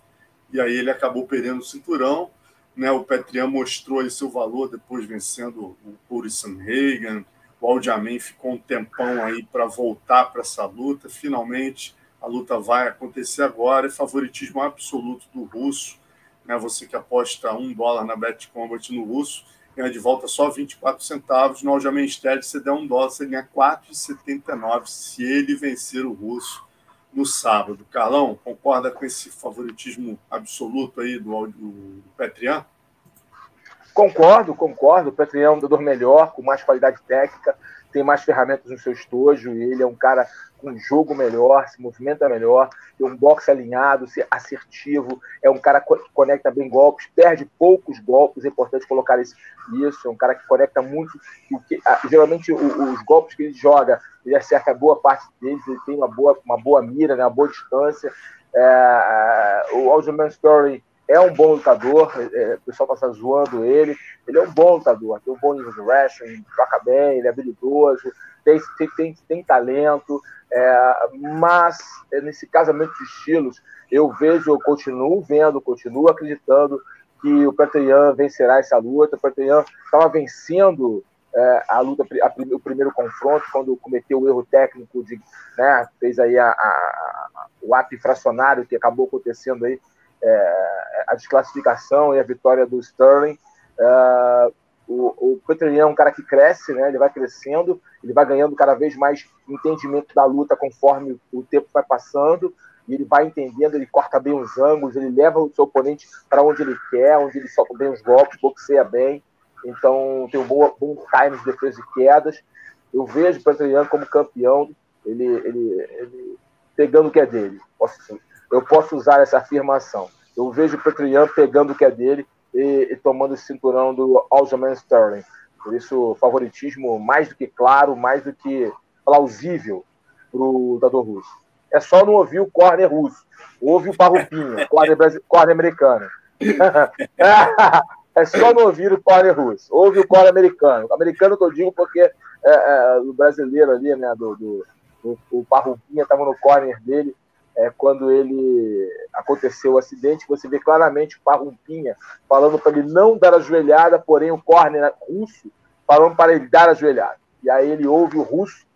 e aí ele acabou perdendo o cinturão. Né, o Petrian mostrou aí seu valor depois vencendo o Purisan Reagan. O Aldiamen ficou um tempão aí para voltar para essa luta. Finalmente a luta vai acontecer agora. É favoritismo absoluto do russo né? Você que aposta um dólar na Bet Combat no russo, ganha de volta só 24 centavos. No Aljamain Stead, você der um dólar, você ganha 4,79 se ele vencer o russo no sábado. Carlão, concorda com esse favoritismo absoluto aí do, do Petrian? Concordo, concordo. O Petrian é um lutador melhor, com mais qualidade técnica, tem mais ferramentas no seu estojo, ele é um cara com jogo melhor, se movimenta melhor, tem um boxe alinhado, assertivo, é um cara que conecta bem golpes, perde poucos golpes, é importante colocar isso, é um cara que conecta muito, que, geralmente os golpes que ele joga, ele acerta boa parte deles, ele tem uma boa, uma boa mira, né, uma boa distância, é, o Aljamain Story é um bom lutador, é, o pessoal está zoando ele, ele é um bom lutador, tem um bom nível de wrestling, toca bem, ele é habilidoso, tem, tem, tem, tem talento, é, mas é, nesse casamento de estilos, eu vejo, eu continuo vendo, continuo acreditando que o Petrian vencerá essa luta. O Petrian estava vencendo é, a luta, a, o primeiro confronto, quando cometeu o erro técnico de, né, fez aí a, o ato infracionário que acabou acontecendo aí, é, a desclassificação e a vitória do Sterling. É, o, o é um cara que cresce, né? Ele vai crescendo, ele vai ganhando cada vez mais entendimento da luta conforme o tempo vai passando. E ele vai entendendo, ele corta bem os ângulos, ele leva o seu oponente para onde ele quer, onde ele solta bem os golpes, boxeia bem. Então tem um bom, bom time de defesa e quedas. Eu vejo o Petrian como campeão, ele, ele, ele pegando o que é dele. Posso, eu posso usar essa afirmação. Eu vejo o Petrian pegando o que é dele e, e tomando o cinturão do Aljamain Sterling. Por isso, favoritismo mais do que claro, mais do que plausível para o lutador russo. É só não ouvir o corner russo. Ouve o Parrupinha, corner, corner americano. é só não ouvir o corner russo. Ouve o corner americano. O americano que eu digo porque é, é, o brasileiro ali, né, do, do, do o Parrupinha estava no corner dele é, quando ele aconteceu o acidente, você vê claramente o Parrumpinha falando para ele não dar a joelhada, porém o corner russo falando para ele dar a joelhada. E aí ele ouve o russo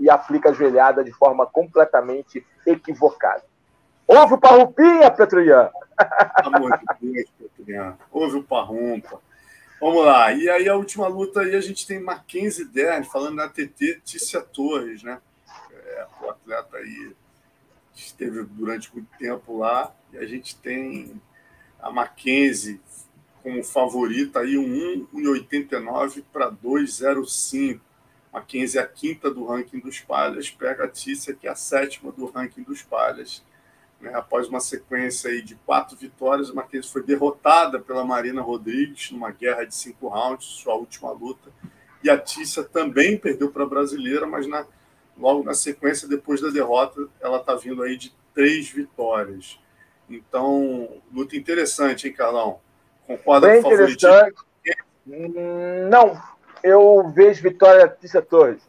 e aplica a joelhada de forma completamente equivocada. Ouve o Parrumpinha, Petruian! Amor de Deus, Petruian. Ouve o Parrumpa. Vamos lá. E aí a última luta aí a gente tem Mackenzie Dern falando da TT Tícia Torres, né? É, o atleta aí esteve durante muito tempo lá, e a gente tem a Mackenzie como favorita aí, um 1,89 para 2,05. Mackenzie é a quinta do ranking dos palhas, pega a Tícia, que é a sétima do ranking dos palhas. Né? Após uma sequência aí de quatro vitórias, a Mackenzie foi derrotada pela Marina Rodrigues numa guerra de cinco rounds, sua última luta. E a Tícia também perdeu para a brasileira, mas na logo na sequência, depois da derrota, ela está vindo aí de três vitórias. Então, luta interessante, hein, Carlão? Concorda Bem com o interessante. Hum, não, eu vejo vitória da Tícia Torres.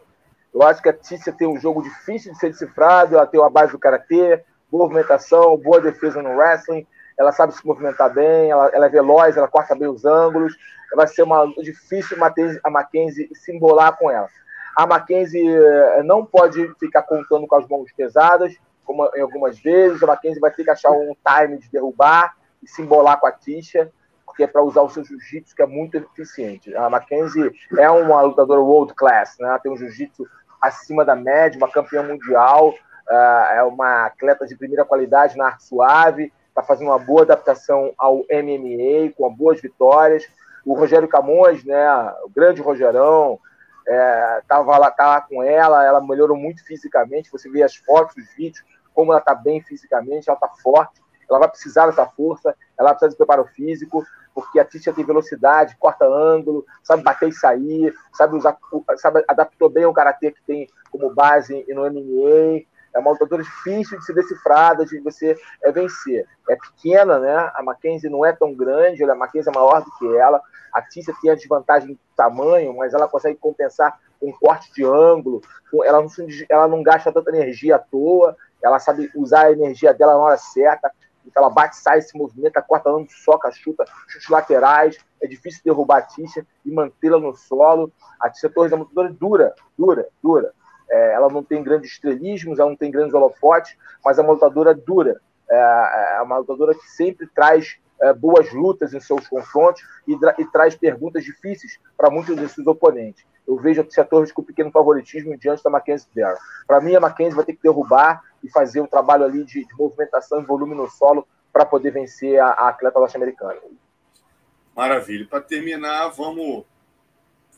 Eu acho que a Tícia tem um jogo difícil de ser decifrado, ela tem uma base do karatê, boa movimentação, boa defesa no wrestling, ela sabe se movimentar bem, ela, ela é veloz, ela corta bem os ângulos. Vai ser uma difícil a Mackenzie se embolar com ela. A Mackenzie eh, não pode ficar contando com as mãos pesadas, como em algumas vezes. A Mackenzie vai ter que achar um time de derrubar e se embolar com a Tisha, porque é para usar o seu jiu-jitsu, que é muito eficiente. A Mackenzie é uma lutadora world class, né? Tem um jiu-jitsu acima da média, uma campeã mundial, uh, é uma atleta de primeira qualidade na arte suave, está fazendo uma boa adaptação ao MMA, com boas vitórias. O Rogério Camões, né, o grande Rogerão, é, tava lá, tava com ela, ela melhorou muito fisicamente. Você vê as fotos, os vídeos, como ela está bem fisicamente, ela está forte. Ela vai precisar dessa força, ela precisa de preparo físico, porque a Tícia tem velocidade, corta ângulo, sabe bater e sair, sabe usar, sabe adaptou bem o karatê que tem como base no MMA. É uma lutadora difícil de ser decifrada, de você é, vencer. É pequena, né? A Mackenzie não é tão grande, a Mackenzie é maior do que ela. A Tícia tem a desvantagem de tamanho, mas ela consegue compensar com corte de ângulo. Ela não, ela não gasta tanta energia à toa. Ela sabe usar a energia dela na hora certa. Então ela bate, sai, se movimenta, corta ângulo, soca, chuta, chutes laterais. É difícil derrubar a Tícia e mantê-la no solo. A Tícia Torres é uma lutadora dura, dura, dura. É, ela não tem grandes estrelismos, ela não tem grandes holofotes, mas é uma lutadora dura. É, é uma lutadora que sempre traz é, boas lutas em seus confrontos e, e traz perguntas difíceis para muitos de seus oponentes. Eu vejo a Torres com pequeno favoritismo diante da Mackenzie Dare. Para mim, a Mackenzie vai ter que derrubar e fazer um trabalho ali de, de movimentação e volume no solo para poder vencer a, a atleta norte-americana. Maravilha. Para terminar, vamos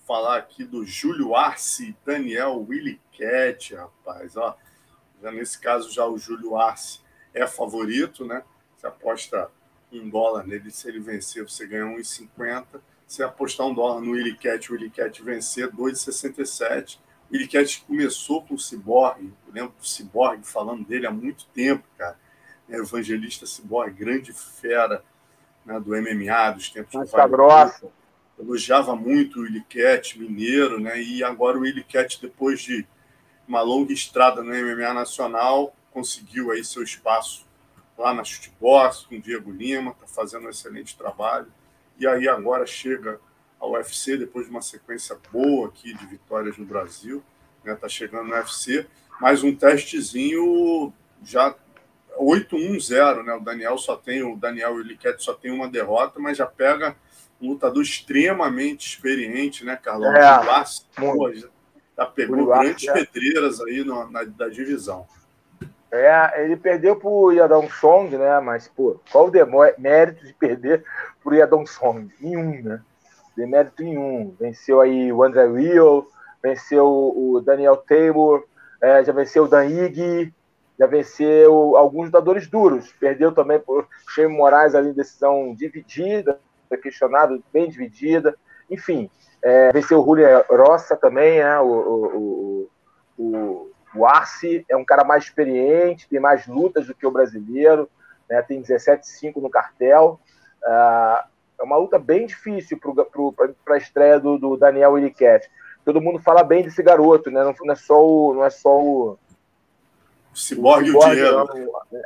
falar aqui do Júlio Arce, Daniel Willy Cat, rapaz. Ó, já nesse caso, já o Júlio Arce é favorito, né? Você aposta um dólar nele, se ele vencer, você ganha 1,50. Se apostar um dólar no Willy Cat, o Willy Cat vencer, 2,67. O Willy Cat começou com o Cyborg, eu lembro do Cyborg falando dele há muito tempo, cara. É, evangelista Cyborg, grande fera né, do MMA, dos tempos Mas tá grossa elogiava muito o Cat, mineiro, né? E agora o Cat, depois de uma longa estrada no MMA nacional, conseguiu aí seu espaço lá na Chutebox com o Diego Lima, está fazendo um excelente trabalho. E aí agora chega ao UFC, depois de uma sequência boa aqui de vitórias no Brasil, né? Tá chegando no UFC, mais um testezinho já 8-1-0, né? O Daniel só tem, o Daniel Williquete só tem uma derrota, mas já pega um lutador extremamente experiente, né, Carlão? É, pô, já pegou grandes é. pedreiras aí no, na, da divisão. É, ele perdeu pro Yadong Song, né? Mas, pô, qual o demérito de perder pro Yadong Song? Nenhum, né? Demérito nenhum. Venceu aí o André Rio, venceu o Daniel Taylor, é, já venceu o Dan Ig, já venceu alguns lutadores duros. Perdeu também por Shane Moraes ali em decisão dividida, foi questionado, bem dividida. enfim, é, venceu o Julio Rossa também, né? o, o, o, o Arce é um cara mais experiente, tem mais lutas do que o brasileiro, né? tem 17,5 no cartel. Uh, é uma luta bem difícil para a estreia do, do Daniel Iliquete. Todo mundo fala bem desse garoto, né? Não, não é só o. Não é só o Ciborgue e o Diego.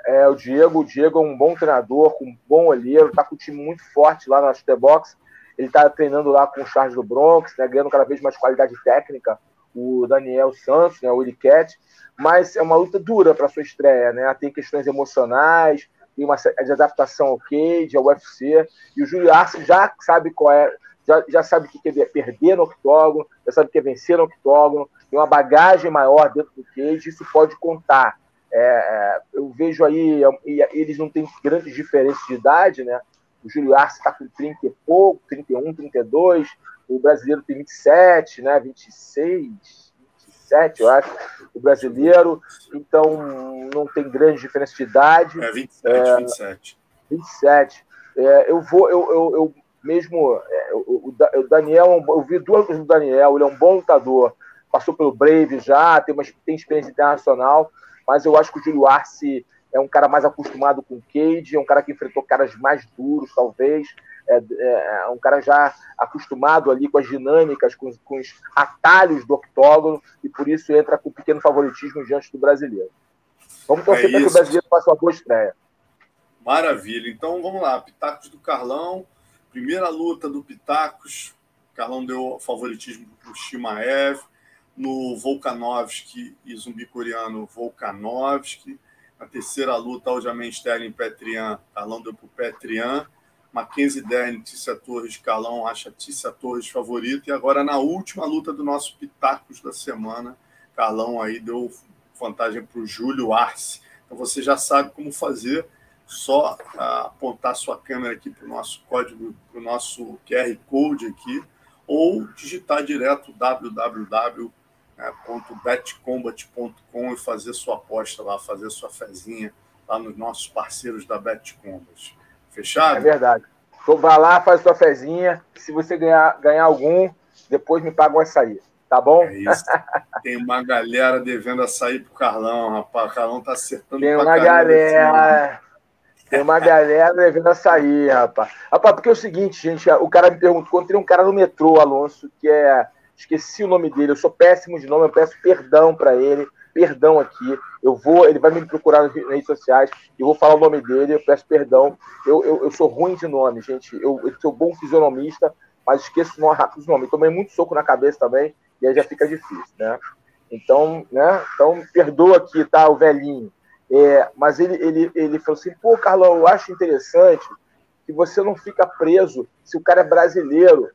É, o Diego. O Diego é um bom treinador, um bom olheiro, tá com um time muito forte lá na Box. Ele tá treinando lá com o Charles do Bronx, né? Ganhando cada vez mais qualidade técnica. O Daniel Santos, né? O Iliquete. Mas é uma luta dura para sua estreia, né? Tem questões emocionais, tem uma de adaptação ao cage, ao UFC, e o Júlio Arce já sabe qual é, já, já sabe o que é perder no octógono, já sabe o que é vencer no octógono, tem uma bagagem maior dentro do cage, isso pode contar. É, é eu vejo aí, eles não têm grandes diferenças de idade, né? O Júlio Arce está com 30 e pouco, 31, 32, o brasileiro tem 27, né? 26, 27, eu acho, o brasileiro, então não tem grande diferença de idade. É, 27, é, 27. 27. É, eu vou, eu, eu, eu mesmo, é, o, o, Daniel, eu vi duas coisas do Daniel, ele é um bom lutador, passou pelo Brave já, tem, uma, tem experiência internacional, mas eu acho que o Júlio Arce é um cara mais acostumado com o cage, é um cara que enfrentou caras mais duros, talvez, é, é, é, um cara já acostumado ali com as dinâmicas, com, com os atalhos do octógono, e por isso entra com pequeno favoritismo diante do brasileiro. Vamos torcer é para que o brasileiro faça uma boa estreia. Maravilha. Então vamos lá. Pitacos do Carlão. Primeira luta do Pitacos. Carlão deu favoritismo para o Shimaev. No Volkanovski e zumbi coreano Volkanovski. Na terceira luta, Aljamain Sterling Petrian. Carlão deu para o Petrian. Mackenzie Dern, Tícia Torres, Calão, acha Tícia Torres favorito. E agora, na última luta do nosso Pitacos da semana, Carlão aí deu vantagem para o Júlio Arce. Então você já sabe como fazer, só ah, apontar sua câmera aqui para o nosso código, para o nosso QR Code aqui, ou digitar direto www.betcombat.com e fazer sua aposta lá, fazer sua fezinha lá nos nossos parceiros da Betcombat. Fechado? É verdade. Então vai lá, faz sua fezinha. Se você ganhar, ganhar algum, depois me paga um açaí. Tá bom? É isso. Tem uma galera devendo açaí pro Carlão, rapaz. O Carlão tá acertando Tem uma galera. Tem uma galera devendo açaí, rapaz. Rapaz, porque é o seguinte, gente, o cara me perguntou, encontrei um cara no metrô, Alonso, que é. Esqueci o nome dele, eu sou péssimo de nome, eu peço perdão para ele perdão aqui. Eu vou, ele vai me procurar nas redes sociais, eu vou falar o nome dele, eu peço perdão. Eu, eu, eu sou ruim de nome, gente. Eu, eu sou bom fisionomista, mas esqueço rápido os nomes. Tomei muito soco na cabeça também, e aí já fica difícil, né? Então, né? Então, perdoa aqui, tá, o velhinho. É, mas ele, ele, ele falou assim: pô, Carlão, eu acho interessante que você não fica preso se o cara é brasileiro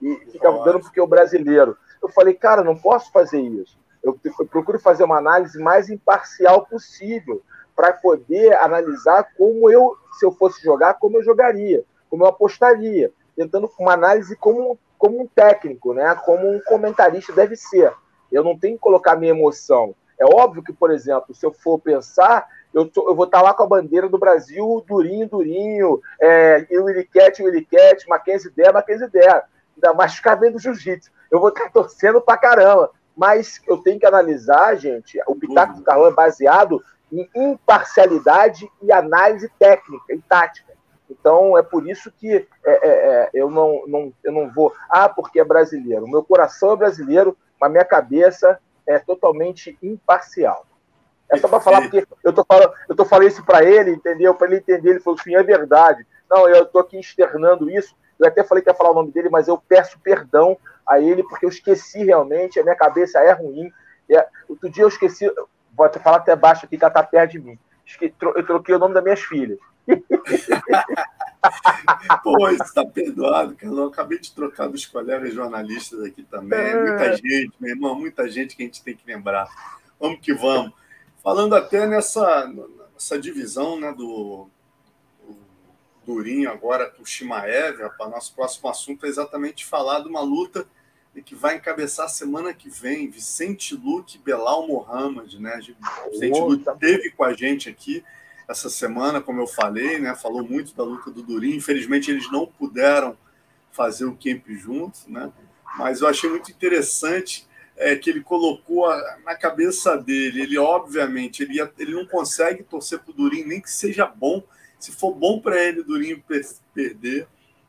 e fica dando porque o brasileiro. Eu falei, cara, não posso fazer isso. Eu, eu procuro fazer uma análise mais imparcial possível para poder analisar como eu, se eu fosse jogar, como eu jogaria, como eu apostaria, tentando uma análise como, como um técnico, né? como um comentarista deve ser. Eu não tenho que colocar minha emoção. É óbvio que, por exemplo, se eu for pensar, eu, tô, eu vou estar tá lá com a bandeira do Brasil, durinho, durinho, é, e o Iliquete, o Iliquete, Mackenzie Der, Mackenzie Der, ainda mais cabendo jiu-jitsu. Eu vou estar tá torcendo pra caramba mas eu tenho que analisar, gente, o Pitaco do Carlão é baseado em imparcialidade e análise técnica e tática. Então, é por isso que é, é, é, eu, não, não, eu não vou. Ah, porque é brasileiro. Meu coração é brasileiro, mas minha cabeça é totalmente imparcial. É só para falar, porque eu tô, falando, eu tô falando isso para ele, entendeu? Para ele entender. Ele falou assim: é verdade. Não, eu estou aqui externando isso. Eu até falei que ia falar o nome dele, mas eu peço perdão a ele, porque eu esqueci realmente, a minha cabeça é ruim. É, outro dia eu esqueci, vou até falar até baixo aqui, que ela tá perto de mim. Eu troquei o nome das minhas filhas. Pô, isso tá perdoado, Carlão. Eu acabei de trocar dos colegas jornalistas aqui também. É. Muita gente, meu irmão, muita gente que a gente tem que lembrar. Vamos que vamos. Falando até nessa, nessa divisão né, do, Durinho agora com o Shimaev, rapaz, nosso próximo assunto é exatamente falar de uma luta que vai encabeçar a semana que vem, Vicente Luque Belal Mohamed, né? Vicente Luque teve com a gente aqui essa semana, como eu falei, né? Falou muito da luta do Durinho. Infelizmente eles não puderam fazer o camp juntos, né? Mas eu achei muito interessante é, que ele colocou a, na cabeça dele. Ele, obviamente, ele, ia, ele não consegue torcer para o Durinho, nem que seja bom. Se for bom para ele, Durinho per perder,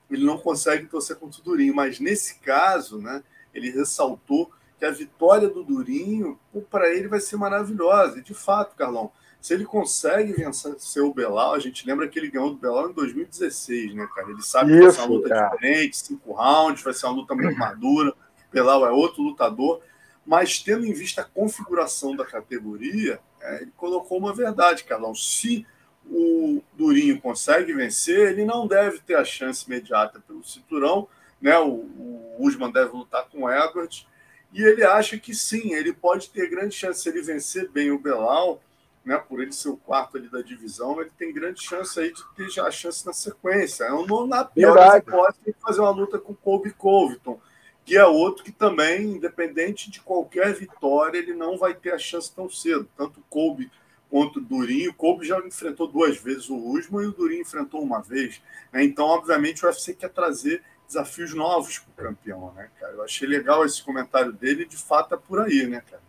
ele não consegue torcer contra o Durinho. Mas nesse caso, né, ele ressaltou que a vitória do Durinho, para ele, vai ser maravilhosa. E, de fato, Carlão, se ele consegue vencer o Belal, a gente lembra que ele ganhou do Belal em 2016, né, cara? Ele sabe Isso, que vai ser uma luta cara. diferente, cinco rounds, vai ser uma luta muito madura. Belal é outro lutador mas tendo em vista a configuração da categoria, é, ele colocou uma verdade, Carlão. Se o Durinho consegue vencer, ele não deve ter a chance imediata pelo cinturão, né? O, o Usman deve lutar com o Edwards, e ele acha que sim, ele pode ter grande chance se ele vencer bem o Belal, né? Por ele ser o quarto ali da divisão, ele tem grande chance aí de ter já a chance na sequência. Eu não, na pior das hipóteses, de fazer uma luta com o Colby Covington que é outro que também, independente de qualquer vitória, ele não vai ter a chance tão cedo. Tanto o Quanto o Durinho. O Kobe já enfrentou duas vezes o Usman e o Durinho enfrentou uma vez. Né? Então, obviamente, o UFC quer trazer desafios novos para o campeão, né, cara? Eu achei legal esse comentário dele, de fato é por aí, né, cara?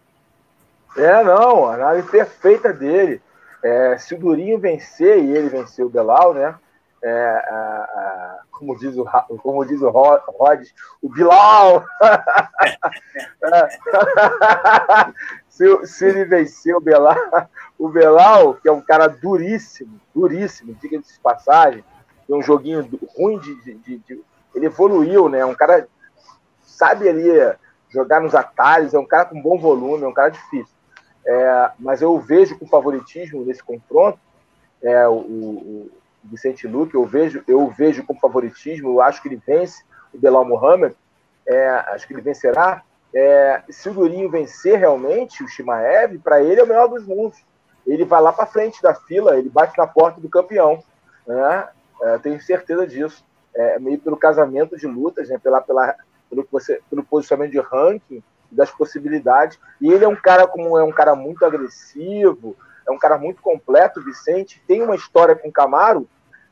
É, não, a análise perfeita dele. É, se o Durinho vencer e ele vencer o Belal, né? É, a, a, como diz o, como diz o Rod, o Bilal. se, se, ele vencer o Belal, o Belal, que é um cara duríssimo, duríssimo, diga-se de passagem, tem um joguinho ruim de, de, de, de, Ele evoluiu, né? Um cara sabe ali jogar nos atalhos, é um cara com bom volume, é um cara difícil. É, mas eu vejo com favoritismo nesse confronto é, o, o Vicente Luque, eu vejo, eu vejo com favoritismo, eu acho que ele vence o Belal Mohamed, é, acho que ele vencerá. É, se o Durinho vencer realmente o Shimaev, para ele é o melhor dos mundos. Ele vai lá para frente da fila, ele bate na porta do campeão. Né? É, tenho certeza disso. É, meio pelo casamento de lutas, né? pela, pela, pelo, pelo posicionamento de ranking, das possibilidades. E ele é um cara como é um cara muito agressivo, é um cara muito completo, Vicente, tem uma história com o Camaro,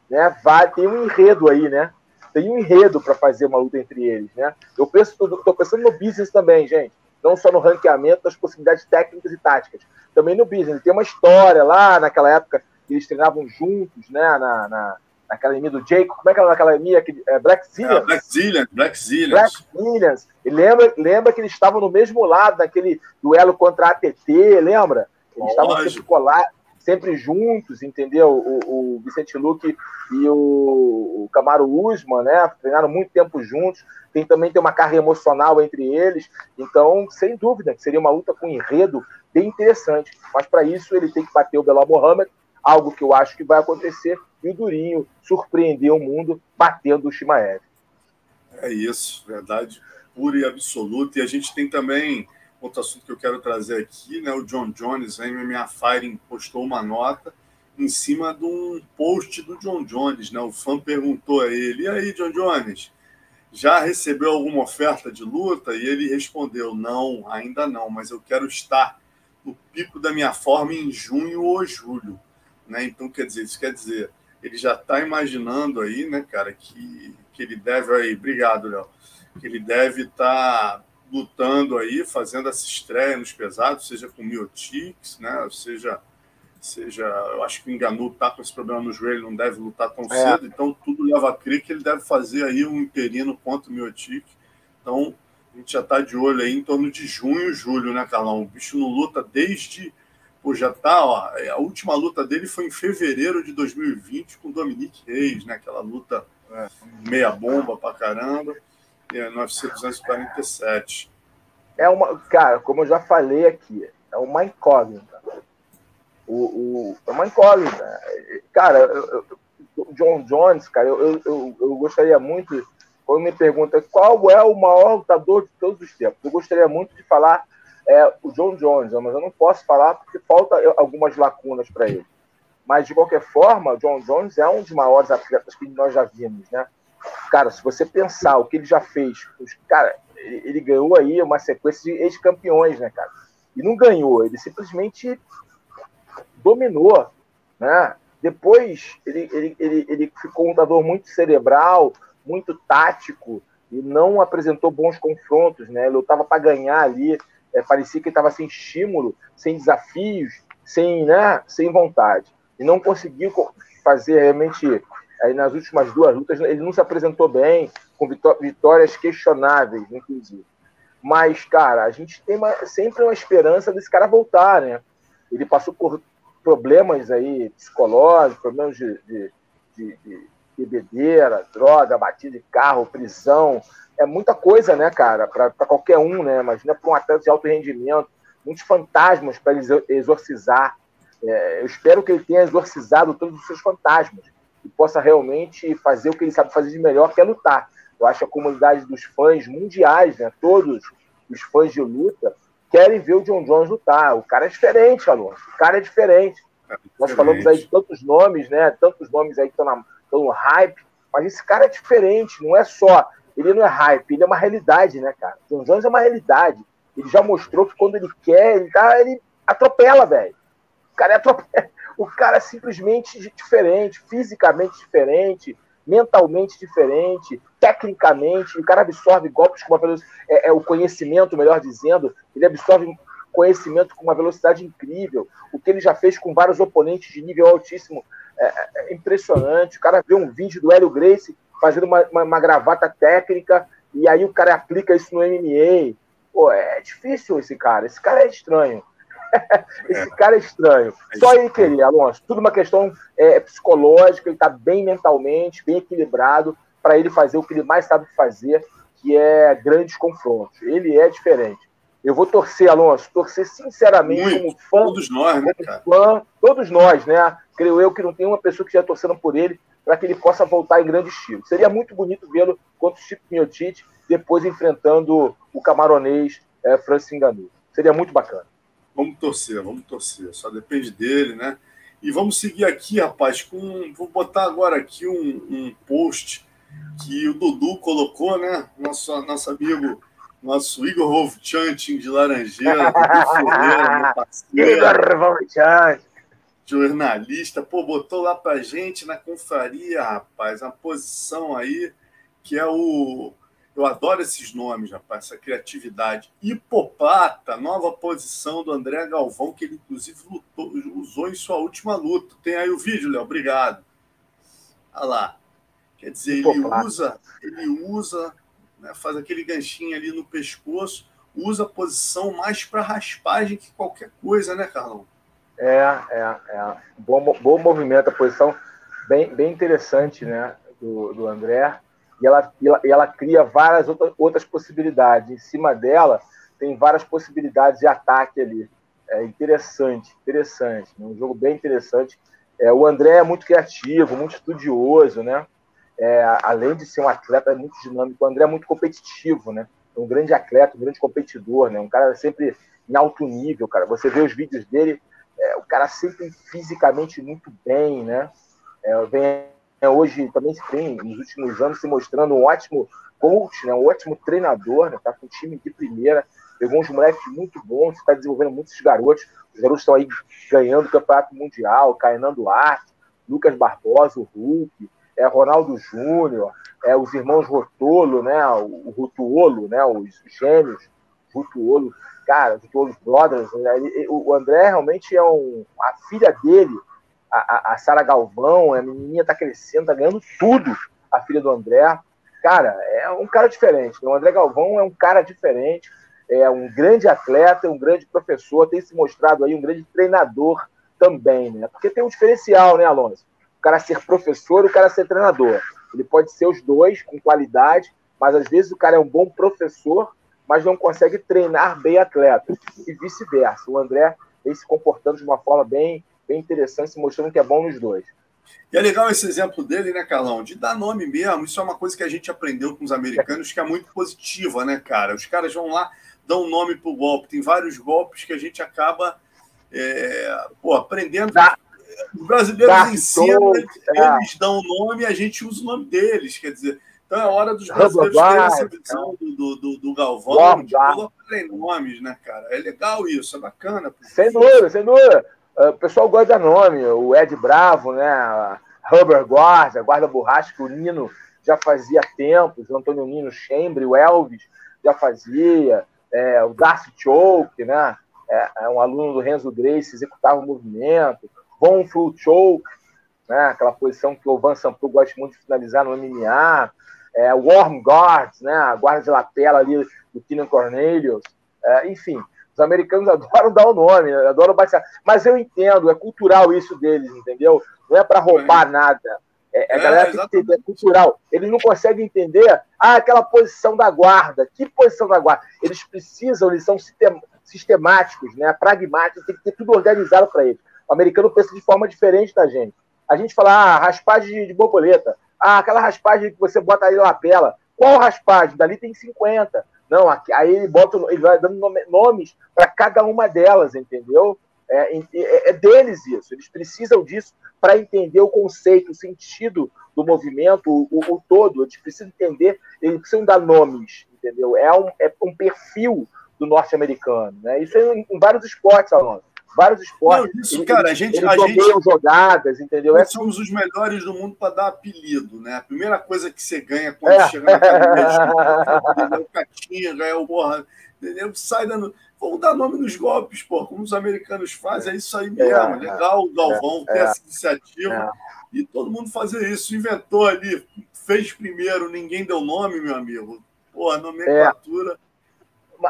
né? Vai, tem um enredo aí, né? Tem um enredo para fazer uma luta entre eles, né? Eu penso, estou pensando no business também, gente. Não só no ranqueamento das possibilidades técnicas e táticas, também no business. Tem uma história lá naquela época que eles treinavam juntos, né? Na, na, na academia do Jacob. Como é que era na academia? É, Black Zillions? É, Black Zillions, Black Zillions. Black Zillions. E lembra, lembra que eles estavam no mesmo lado naquele duelo contra a ATT, lembra? Eles estavam sempre colados, sempre juntos, entendeu? O, o Vicente Luque e o, o Camaro Usman, né? Treinaram muito tempo juntos. Tem também tem uma carga emocional entre eles. Então, sem dúvida, seria uma luta com enredo bem interessante. Mas para isso ele tem que bater o Belal Mohamed, algo que eu acho que vai acontecer, e o Durinho surpreender o mundo batendo o Shimaev. É isso, verdade pura e absoluta. E a gente tem também outro assunto que eu quero trazer aqui, né? O John Jones, a MMA Firing, postou uma nota em cima de um post do John Jones, né? O fã perguntou a ele: "E aí, John Jones, já recebeu alguma oferta de luta?" E ele respondeu: "Não, ainda não, mas eu quero estar no pico da minha forma em junho ou julho", né? Então, quer dizer, isso quer dizer, ele já está imaginando aí, né, cara, que que ele deve aí, obrigado, Léo, que ele deve estar tá lutando aí, fazendo essa estreia nos pesados, seja com Miotix, né? Seja, seja, eu acho que o Enganu tá com esse problema no joelho, não deve lutar tão é. cedo, então tudo leva a crer que ele deve fazer aí um interino contra o Miotic. Então, a gente já está de olho aí em torno de junho, julho, né, Carlão? O bicho não luta desde. Pô, já tá, ó. A última luta dele foi em fevereiro de 2020 com o Dominique Reis, né? Aquela luta é, meia bomba pra caramba é 947. É uma, cara, como eu já falei aqui, é uma incógnita. O, o, é uma incógnita. Cara, o John Jones, cara, eu, eu, eu gostaria muito, quando me pergunta qual é o maior lutador de todos os tempos, eu gostaria muito de falar é, o John Jones, mas eu não posso falar porque falta algumas lacunas para ele. Mas, de qualquer forma, o John Jones é um dos maiores atletas que nós já vimos, né? Cara, se você pensar o que ele já fez, cara, ele, ele ganhou aí uma sequência de ex-campeões, né, cara? E não ganhou, ele simplesmente dominou, né? Depois ele, ele, ele, ele ficou um lutador muito cerebral, muito tático e não apresentou bons confrontos, né? Ele lutava para ganhar ali, é, parecia que estava sem estímulo, sem desafios, sem, né, sem vontade. E não conseguiu fazer realmente, aí nas últimas duas lutas, ele não se apresentou bem, com vitórias questionáveis, inclusive. Mas, cara, a gente tem uma, sempre uma esperança desse cara voltar, né? Ele passou por problemas aí psicológicos, problemas de, de, de, de bebedeira, droga, batida de carro, prisão. É muita coisa, né, cara, para qualquer um, né? Imagina para um atleta de alto rendimento, muitos fantasmas para ele exorcizar. É, eu espero que ele tenha exorcizado todos os seus fantasmas e possa realmente fazer o que ele sabe fazer de melhor, que é lutar. Eu acho a comunidade dos fãs mundiais, né, todos os fãs de luta, querem ver o John Jones lutar. O cara é diferente, Alonso. O cara é diferente. É Nós falamos aí de tantos nomes, né? Tantos nomes aí que estão na estão no hype, mas esse cara é diferente, não é só. Ele não é hype, ele é uma realidade, né, cara? John Jones é uma realidade. Ele já mostrou que quando ele quer, ele, tá, ele atropela, velho. O cara é atropela. O cara é simplesmente diferente, fisicamente diferente, mentalmente diferente, tecnicamente. O cara absorve golpes com uma velocidade. É, é, o conhecimento, melhor dizendo, ele absorve conhecimento com uma velocidade incrível. O que ele já fez com vários oponentes de nível altíssimo é, é, impressionante. O cara vê um vídeo do Hélio Grace fazendo uma, uma, uma, gravata técnica e aí o cara aplica isso no MMA. Pô, é difícil esse cara. Esse cara é estranho. Esse é. cara é estranho. Só ele queria, Alonso. Tudo uma questão é, psicológica. Ele está bem mentalmente, bem equilibrado para ele fazer o que ele mais sabe fazer, que é grandes confrontos. Ele é diferente. Eu vou torcer, Alonso, torcer sinceramente Muito. como fã. Todos nós, né, cara? Fã, todos nós, né? Creio eu que não tem uma pessoa que esteja torcendo por ele para que ele possa voltar em grande estilo. Seria muito bonito vê-lo contra o Chico Miotite, depois enfrentando o camaronês é, Francis Ngannou. Seria muito bacana. Vamos torcer, vamos torcer. Só depende dele, né? E vamos seguir aqui, rapaz, com. Vou botar agora aqui um, um post que o Dudu colocou, né? Nosso, nosso amigo nosso Igor Wolfchanting de Laranjeira, Ferreira, Igor Wolfchanting. Jornalista, pô, botou lá pra gente na confraria, rapaz, uma posição aí que é o. Eu adoro esses nomes, rapaz, essa criatividade. Hipoplata, nova posição do André Galvão, que ele inclusive lutou, usou em sua última luta. Tem aí o vídeo, Léo, obrigado. Olha lá. Quer dizer, ele usa, ele usa né, faz aquele ganchinho ali no pescoço, usa a posição mais para raspagem que qualquer coisa, né, Carlão? É, é, é. Bom, bom movimento, a posição bem, bem interessante, né, do, do André. E ela, e ela, cria várias outra, outras possibilidades. Em cima dela, tem várias possibilidades de ataque ali. É interessante, interessante. Né? Um jogo bem interessante. É, o André é muito criativo, muito estudioso, né? é, além de ser um atleta muito dinâmico, o André é muito competitivo, né? É um grande atleta, um grande competidor, né? Um cara sempre em alto nível, cara. Você vê os vídeos dele, é, o cara sempre fisicamente muito bem, né? É, vem é, hoje também se tem, nos últimos anos, se mostrando um ótimo coach, né? Um ótimo treinador, né? Tá com um time de primeira, pegou uns moleques muito bons, está desenvolvendo muitos garotos. Os garotos estão aí ganhando o campeonato mundial, Cainando Duarte, Lucas Barbosa, o Hulk, é Ronaldo Júnior, é os irmãos Rotolo, né? O, Rutuolo, né? Os gêmeos, Rutuolo, cara, Rutuolo Brothers. Né? Ele, o André realmente é um. A filha dele, a, a, a Sara Galvão, a menininha tá crescendo, tá ganhando tudo, a filha do André. Cara, é um cara diferente. O André Galvão é um cara diferente, é um grande atleta, um grande professor, tem se mostrado aí um grande treinador também, né? Porque tem um diferencial, né, Alonso? o cara ser professor e o cara ser treinador. Ele pode ser os dois com qualidade, mas às vezes o cara é um bom professor, mas não consegue treinar bem atletas. E vice-versa. O André vem se comportando de uma forma bem, bem interessante, se mostrando que é bom nos dois. E é legal esse exemplo dele, né, Carlão? De dar nome mesmo. Isso é uma coisa que a gente aprendeu com os americanos, que é muito positiva, né, cara? Os caras vão lá, dão nome pro golpe. Tem vários golpes que a gente acaba é, pô, aprendendo. Dá, os brasileiros ensinam, eles, é. eles dão o nome e a gente usa o nome deles. Quer dizer, então é hora dos brasileiros terem essa visão do, do, do, Galvão, Bom, de colocarem nomes, né, cara? É legal isso, é bacana. Sem dúvida, sem dúvida. O pessoal gosta de nome, o Ed Bravo, né? Rubber Guarda, Guarda Borrasca, o Nino já fazia tempos, o Antônio Nino Chambre, o Elvis já fazia, é, o Darcy Choke, né? É, é, um aluno do Renzo Grace, executava o movimento, Von Flu Choke, né? aquela posição que o Van Sampu gosta muito de finalizar no MMA, é, Warm Guards, né? a guarda de lapela ali do Keenan Cornelius, é, enfim, os americanos adoram dar o nome, né? adoram baixar. Mas eu entendo, é cultural isso deles, entendeu? Não é para roubar nada. É, a é, galera tem que entender, é cultural. Eles não conseguem entender ah, aquela posição da guarda. Que posição da guarda? Eles precisam, eles são sistemáticos, né? pragmáticos, tem que ter tudo organizado para eles. O americano pensa de forma diferente da gente. A gente fala, ah, raspagem de borboleta. Ah, aquela raspagem que você bota aí na lapela. Qual raspagem? Dali tem 50. Não, aqui, aí ele bota, ele vai dando nome, nomes para cada uma delas, entendeu? É, é, é, deles isso. Eles precisam disso para entender o conceito, o sentido do movimento, o, o, todo. Eles precisam entender, eles precisam dar nomes, entendeu? É um, é um perfil do norte-americano. Né? Isso é em, em vários esportes, Alonso vários esportes. Não, isso, cara, a gente. Eles a gente, jogadas, entendeu? Nós é somos os melhores do mundo para dar apelido, né? A primeira coisa que você ganha quando é. chega na academia é o Catinga, é o porra, entendeu? Sai dando. Vamos dar nome nos golpes, pô, como os americanos fazem, é isso aí mesmo. É, Legal o Galvão é, ter essa iniciativa e todo mundo fazer isso. Inventou ali, fez primeiro, ninguém deu nome, meu amigo. Pô, nomenclatura.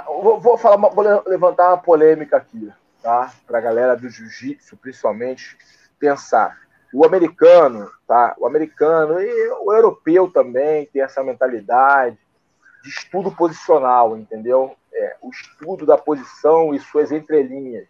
Vou, vou, falar, vou levantar uma polêmica aqui tá? Para a galera do jiu-jitsu, principalmente, pensar. O americano, tá? O americano e o europeu também tem essa mentalidade de estudo posicional, entendeu? É, o estudo da posição e suas entrelinhas.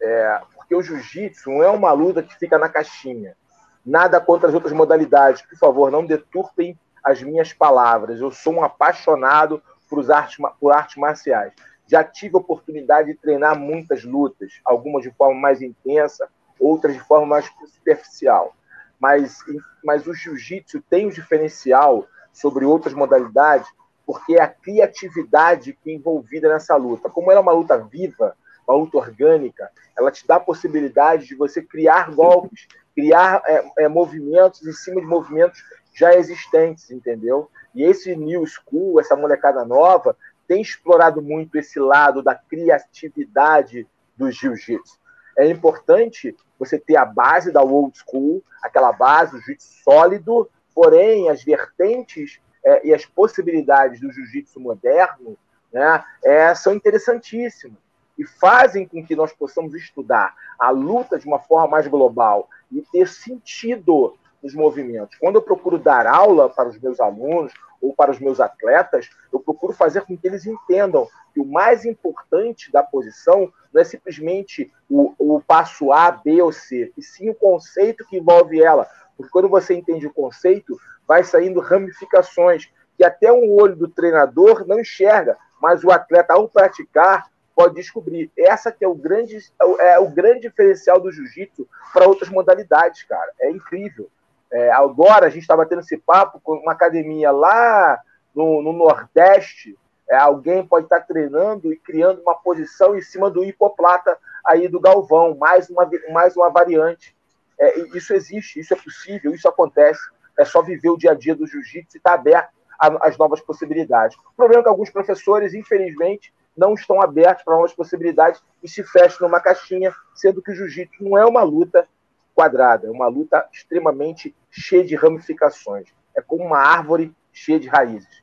É, porque o jiu-jitsu não é uma luta que fica na caixinha. Nada contra as outras modalidades. Por favor, não deturpem as minhas palavras. Eu sou um apaixonado por, artes, por artes marciais. Já tive a oportunidade de treinar muitas lutas, algumas de forma mais intensa, outras de forma mais superficial. Mas, mas o jiu-jitsu tem um diferencial sobre outras modalidades, porque é a criatividade que é envolvida nessa luta. Como ela é uma luta viva, uma luta orgânica, ela te dá a possibilidade de você criar golpes, criar é, é, movimentos em cima de movimentos já existentes, entendeu? E esse new school, essa molecada nova, tem explorado muito esse lado da criatividade do jiu-jitsu. É importante você ter a base da old school, aquela base, o jiu-jitsu sólido, porém as vertentes é, e as possibilidades do jiu-jitsu moderno né, é, são interessantíssimas e fazem com que nós possamos estudar a luta de uma forma mais global e ter sentido nos movimentos. Quando eu procuro dar aula para os meus alunos ou para os meus atletas, eu procuro fazer com que eles entendam que o mais importante da posição não é simplesmente o, o passo A, B ou C, e sim o conceito que envolve ela. Porque quando você entende o conceito, vai saindo ramificações que até um olho do treinador não enxerga, mas o atleta, ao praticar, pode descobrir. Essa que é o grande, é o grande diferencial do jiu-jitsu para outras modalidades, cara. É incrível. É, agora a gente estava tendo esse papo com uma academia lá no, no Nordeste. É, alguém pode estar tá treinando e criando uma posição em cima do hipoplata aí do Galvão, mais uma, mais uma variante. É, isso existe, isso é possível, isso acontece. É só viver o dia a dia do jiu-jitsu e estar tá aberto às novas possibilidades. O problema é que alguns professores, infelizmente, não estão abertos para novas possibilidades e se fecham numa caixinha, sendo que o jiu-jitsu não é uma luta quadrada, é uma luta extremamente cheia de ramificações. É como uma árvore cheia de raízes.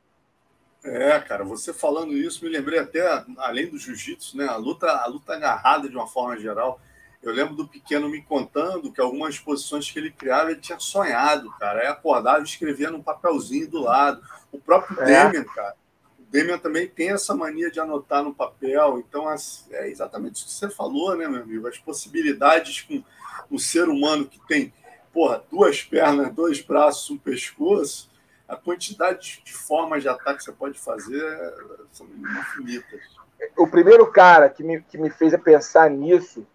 É, cara, você falando isso, me lembrei até, além do jiu-jitsu, né, a luta, a luta agarrada de uma forma geral. Eu lembro do pequeno me contando que algumas posições que ele criava ele tinha sonhado, cara. Aí acordava e escrevia num papelzinho do lado. O próprio é. Demian, cara. Demian também tem essa mania de anotar no papel. Então, é exatamente isso que você falou, né, meu amigo? As possibilidades com o ser humano que tem, porra, duas pernas, dois braços, um pescoço, a quantidade de formas de ataque que você pode fazer são infinitas. O primeiro cara que me, que me fez pensar nisso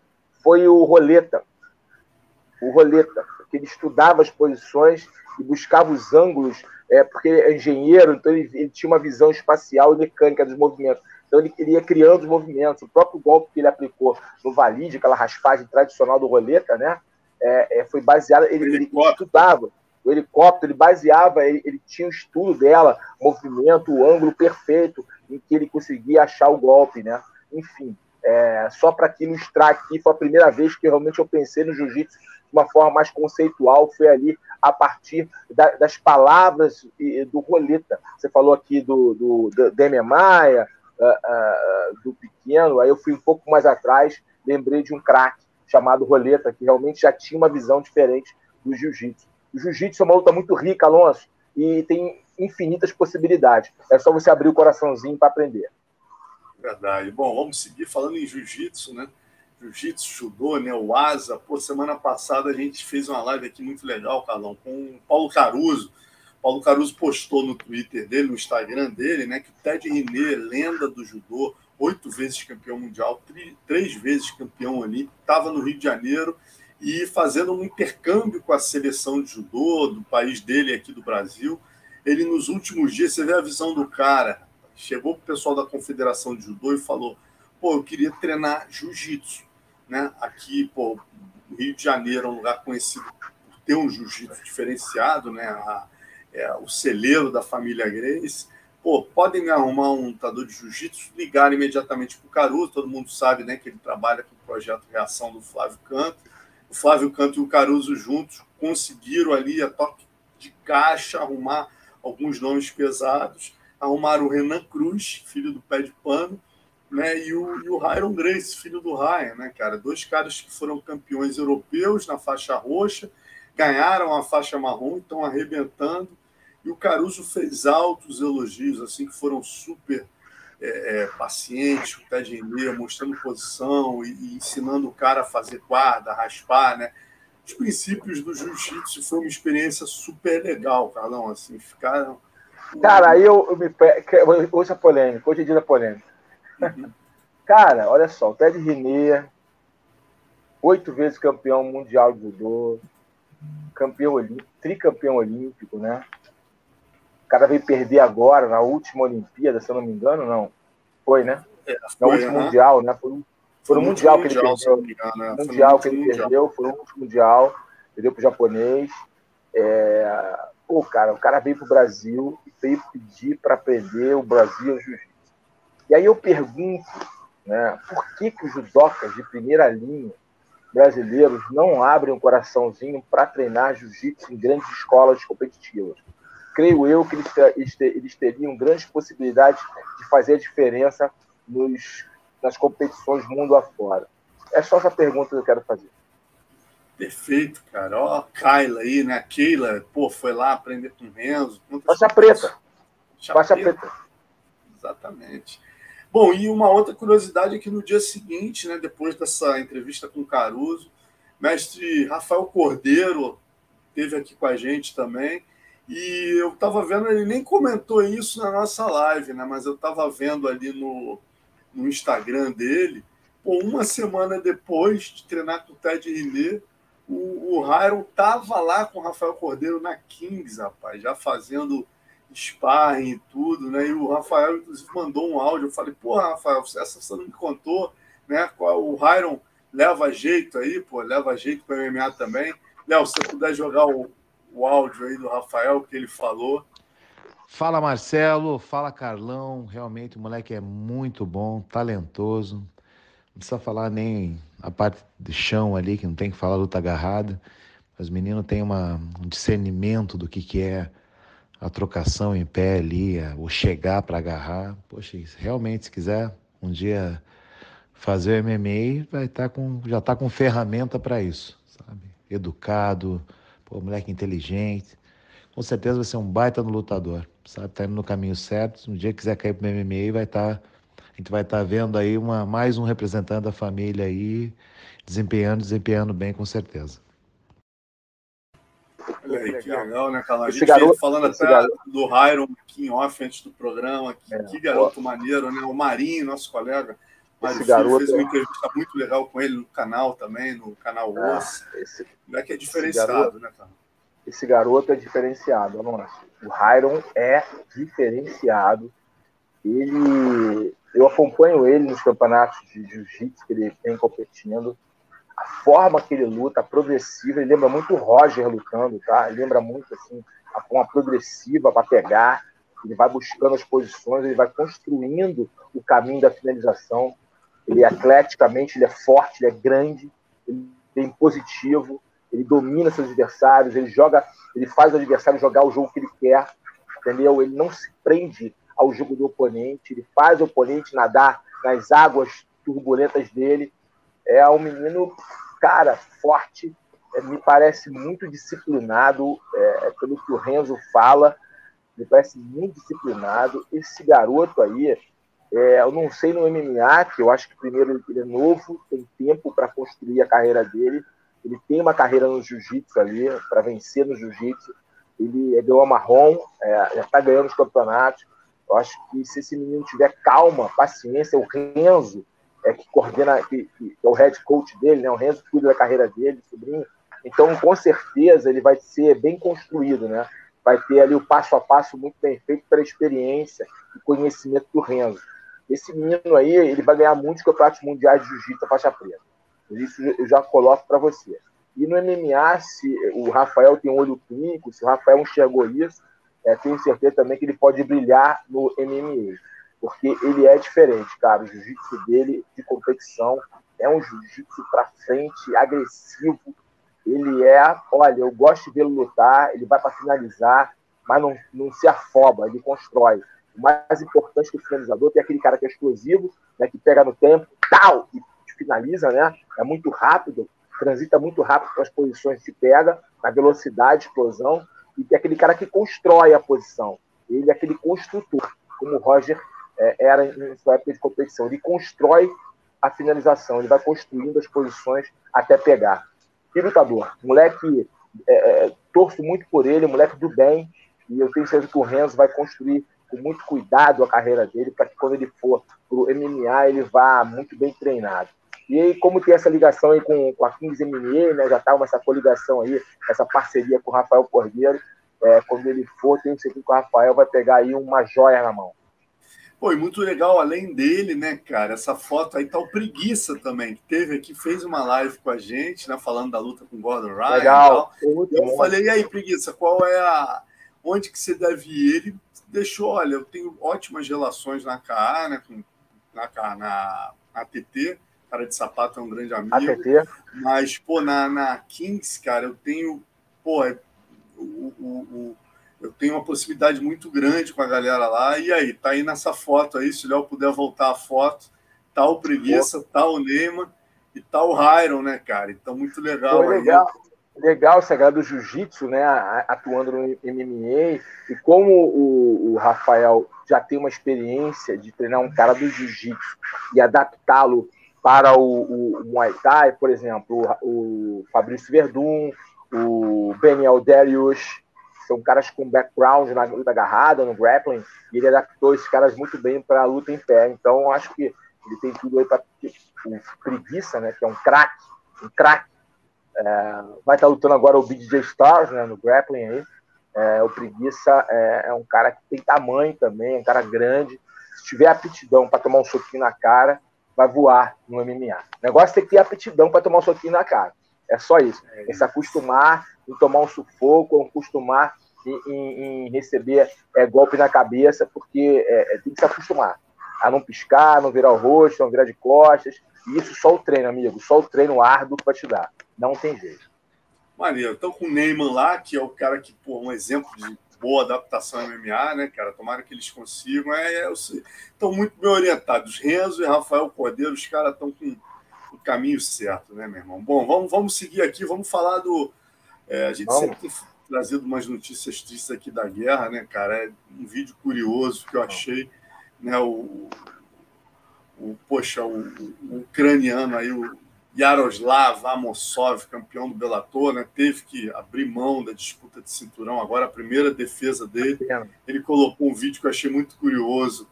foi o Roleta. O Roleta, porque ele estudava as posições e buscava os ângulos, é, porque é engenheiro, então ele, ele tinha uma visão espacial e mecânica dos movimentos. Então ele queria criando os movimentos. O próprio golpe que ele aplicou no valide, aquela raspagem tradicional do roleta, né? É, é, foi baseado. Ele, ele estudava. o helicóptero, ele baseava, ele, ele tinha o estudo dela, movimento, o ângulo perfeito em que ele conseguia achar o golpe, né? Enfim, é, só para que ilustrar aqui, foi a primeira vez que realmente eu pensei no jiu-jitsu uma forma mais conceitual, foi ali a partir da, das palavras do Roleta. Você falou aqui do, do, do Demian Maia, uh, uh, do Pequeno, aí eu fui um pouco mais atrás, lembrei de um craque chamado Roleta, que realmente já tinha uma visão diferente do jiu-jitsu. O jiu-jitsu é uma luta muito rica, Alonso, e tem infinitas possibilidades. É só você abrir o coraçãozinho para aprender. Verdade. Bom, vamos seguir falando em jiu-jitsu, né? Jiu-jitsu, judô, né? O asa. Pô, semana passada a gente fez uma live aqui muito legal, Carlão, com o Paulo Caruso. Paulo Caruso postou no Twitter dele, no Instagram dele, né? Que o Ted René, lenda do judô, oito vezes campeão mundial, três vezes campeão olímpico, estava no Rio de Janeiro e fazendo um intercâmbio com a seleção de judô do país dele aqui do Brasil. Ele, nos últimos dias, você vê a visão do cara, chegou o pessoal da Confederação de Judô e falou: pô, eu queria treinar jiu-jitsu. Né? Aqui, pô, o Rio de Janeiro é um lugar conhecido por ter um jiu-jitsu diferenciado, né? A, é, o celeiro da família Grace pô, podem me arrumar um lutador de jiu-jitsu, ligar imediatamente para o Caruso, todo mundo sabe né, que ele trabalha com o projeto Reação do Flávio Canto. O Flávio Canto e o Caruso juntos conseguiram ali a toque de caixa arrumar alguns nomes pesados, arrumaram o Renan Cruz, filho do pé de pano, né, e o, e o Ryan Grace, filho do Ryan, né, cara? Dois caras que foram campeões europeus na faixa roxa, ganharam a faixa marrom, estão arrebentando e o Caruso fez altos elogios, assim, que foram super é, é, pacientes, o Ted René mostrando posição e, e, ensinando o cara a fazer guarda, raspar, né? Os princípios do jiu-jitsu foi uma experiência super legal, Carlão, assim, ficaram... Cara, aí eu, eu me... Hoje é polêmica, hoje é dia da polêmica. Uhum. Cara, olha só, o Ted René, oito vezes campeão mundial de judô, campeão olímpico, tricampeão olímpico, né? O cara veio perder agora, na última Olimpíada, se eu não me engano, não. Foi, né? É, foi, na última Mundial, né? Foi, foi no Mundial, mundial que ele perdeu. Engano, né? Mundial que ele mundial. perdeu, foi no último Mundial, perdeu pro japonês. É... Pô, cara, o cara veio pro Brasil e veio pedir para aprender o Brasil Jiu-Jitsu. E aí eu pergunto, né, por que, que os judocas de primeira linha brasileiros não abrem um coraçãozinho para treinar jiu-jitsu em grandes escolas competitivas? creio eu que eles, eles teriam grandes possibilidades de fazer a diferença nos, nas competições mundo afora. É só essa pergunta que eu quero fazer. Perfeito, cara. Ó, a Kyla aí, né? A Keila, pô, foi lá aprender com o Renzo. Faixa preta. Faixa preta. preta. Exatamente. Bom, e uma outra curiosidade é que no dia seguinte, né, depois dessa entrevista com o Caruso, mestre Rafael Cordeiro esteve aqui com a gente também e eu estava vendo, ele nem comentou isso na nossa live, né? Mas eu estava vendo ali no, no Instagram dele, pô, uma semana depois de treinar com o Ted Rilê, o, o Hyron tava lá com o Rafael Cordeiro na Kings, rapaz, já fazendo sparring e tudo, né? E o Rafael, inclusive, mandou um áudio. Eu falei, porra, Rafael, essa você não me contou, né? O Hyron leva jeito aí, pô, leva jeito para o MMA também. Léo, se você puder jogar o, o áudio aí do Rafael que ele falou. Fala Marcelo, fala Carlão, realmente o moleque é muito bom, talentoso. Não precisa falar nem a parte de chão ali, que não tem que falar luta agarrada. Os meninos têm uma, um discernimento do que, que é a trocação em pé ali, o chegar para agarrar. Poxa, realmente, se quiser um dia fazer o MMA, vai estar tá com, já está com ferramenta para isso, sabe? Educado, Pô, moleque inteligente. Com certeza vai ser um baita no lutador, sabe? Tá indo no caminho certo. Um dia quiser cair pro MMA, vai estar. Tá, a gente vai estar tá vendo aí uma, mais um representante da família aí, desempenhando, desempenhando bem, com certeza. Olha aí, que legal, né? A gente garoto, falando até garoto. do Hyron aqui em off antes do programa. Que, é, que garoto pô. maneiro, né? O Marinho, nosso colega. Mário esse garoto fez uma é entrevista muito legal com ele no canal também, no canal ah, Osso. Esse, é diferenciado, garoto, né, cara? Esse garoto é diferenciado, nossa. O Hyron é diferenciado. Ele, eu acompanho ele nos campeonatos de jiu-jitsu que ele vem competindo. A forma que ele luta, progressiva, ele lembra muito o Roger lutando, tá? Ele lembra muito assim, a forma progressiva para pegar, ele vai buscando as posições, ele vai construindo o caminho da finalização. Ele é atleticamente, ele é forte, ele é grande, ele é impositivo, ele domina seus adversários, ele joga, ele faz o adversário jogar o jogo que ele quer, entendeu? Ele não se prende ao jogo do oponente, ele faz o oponente nadar nas águas turbulentas dele. É um menino, cara, forte, é, me parece muito disciplinado, é, pelo que o Renzo fala, me parece muito disciplinado. Esse garoto aí, é, eu não sei no MMA, que eu acho que primeiro ele é novo, tem tempo para construir a carreira dele. Ele tem uma carreira no jiu-jitsu ali, para vencer no jiu-jitsu. Ele é deu marrom, é, já está ganhando os campeonatos. Eu acho que se esse menino tiver calma, paciência, o Renzo, é, que coordena, que, que, é o head coach dele, né? O Renzo cuida da carreira dele, sobrinho. Então, com certeza, ele vai ser bem construído, né? Vai ter ali o passo a passo muito bem feito pela experiência e conhecimento do Renzo. Esse menino aí, ele vai ganhar muitos campeonatos mundiais de jiu-jitsu faixa preta. Isso eu já coloco para você. E no MMA, se o Rafael tem um olho clínico, se o Rafael enxergou isso, é, tenho certeza também que ele pode brilhar no MMA. Porque ele é diferente, cara. O jiu-jitsu dele de competição é um jiu-jitsu para frente, agressivo, ele é, olha, eu gosto de vê-lo lutar, ele vai para finalizar, mas não, não se afoba, ele constrói. O mais importante que o finalizador tem aquele cara que é explosivo, né, que pega no tempo, tal, e finaliza, né? É muito rápido, transita muito rápido para as posições que pega, na velocidade, explosão, e tem aquele cara que constrói a posição. Ele é aquele construtor, como o Roger é, era em sua época de competição. Ele constrói a finalização, ele vai construindo as posições até pegar que lutador. Moleque, é, é, torço muito por ele, moleque do bem, e eu tenho certeza que o Renzo vai construir com muito cuidado a carreira dele, para que quando ele for pro MMA, ele vá muito bem treinado. E aí, como tem essa ligação aí com, com a Kings MMA, né, já tá uma, essa coligação aí, essa parceria com o Rafael Cordeiro, é, quando ele for, tenho certeza que o Rafael vai pegar aí uma joia na mão. Pô, e muito legal, além dele, né, cara, essa foto aí tá o Preguiça também, que teve aqui, fez uma live com a gente, né, falando da luta com o Gordon Ryan. Legal. E eu bom. falei, e aí, Preguiça, qual é a. Onde que você deve ir? Ele deixou, olha, eu tenho ótimas relações na KA, né, com, na, KA, na ATT, cara de sapato é um grande amigo. ATT. Mas, pô, na, na Kings, cara, eu tenho, pô, é, o, o, o eu tenho uma possibilidade muito grande com a galera lá. E aí, tá aí nessa foto aí, se o Léo puder voltar a foto, tá o Preguiça, tá o Neymar e tá o Hyron, né, cara? Então, muito legal. Foi legal. Aí. Legal esse do jiu-jitsu, né? Atuando no MMA. E como o, o, Rafael já tem uma experiência de treinar um cara do jiu-jitsu e adaptá-lo para o, o, o, Muay Thai, por exemplo, o, o Fabrício Verdun, o Beniel Darius, são caras com background na luta agarrada, no grappling, e ele adaptou esses caras muito bem para a luta em pé. Então, acho que ele tem tudo aí para o Preguiça, né, que é um craque, um craque. É, vai estar tá lutando agora o BJ Stars, né, no grappling aí. É, o Preguiça é, é, um cara que tem tamanho também, é um cara grande. Se tiver aptidão para tomar um soquinho na cara, vai voar no MMA. O negócio é ter que ter aptidão para tomar um soquinho na cara. É só isso. É se acostumar em tomar um sufoco, acostumar em, em, em receber é, golpe na cabeça, porque é, é, tem que se acostumar a não piscar, não virar o rosto, não virar de costas. E isso só o treino, amigo. Só o treino árduo vai te dar. Não tem jeito. Maneiro. Então, com o Neyman lá, que é o cara que, pô, um exemplo de boa adaptação ao MMA, né, cara? Tomara que eles consigam. É, é, estão muito bem orientados. Renzo e Rafael Cordeiro, os caras estão com caminho certo, né, meu irmão? Bom, vamos, vamos seguir aqui, vamos falar do. É, a gente vamos. sempre tem trazido umas notícias tristes aqui da guerra, né, cara? É um vídeo curioso que eu achei, né? O, o poxa, o, o ucraniano aí, o Yaroslav Amosov, campeão do Bellator, né, teve que abrir mão da disputa de cinturão. Agora, a primeira defesa dele, ele colocou um vídeo que eu achei muito curioso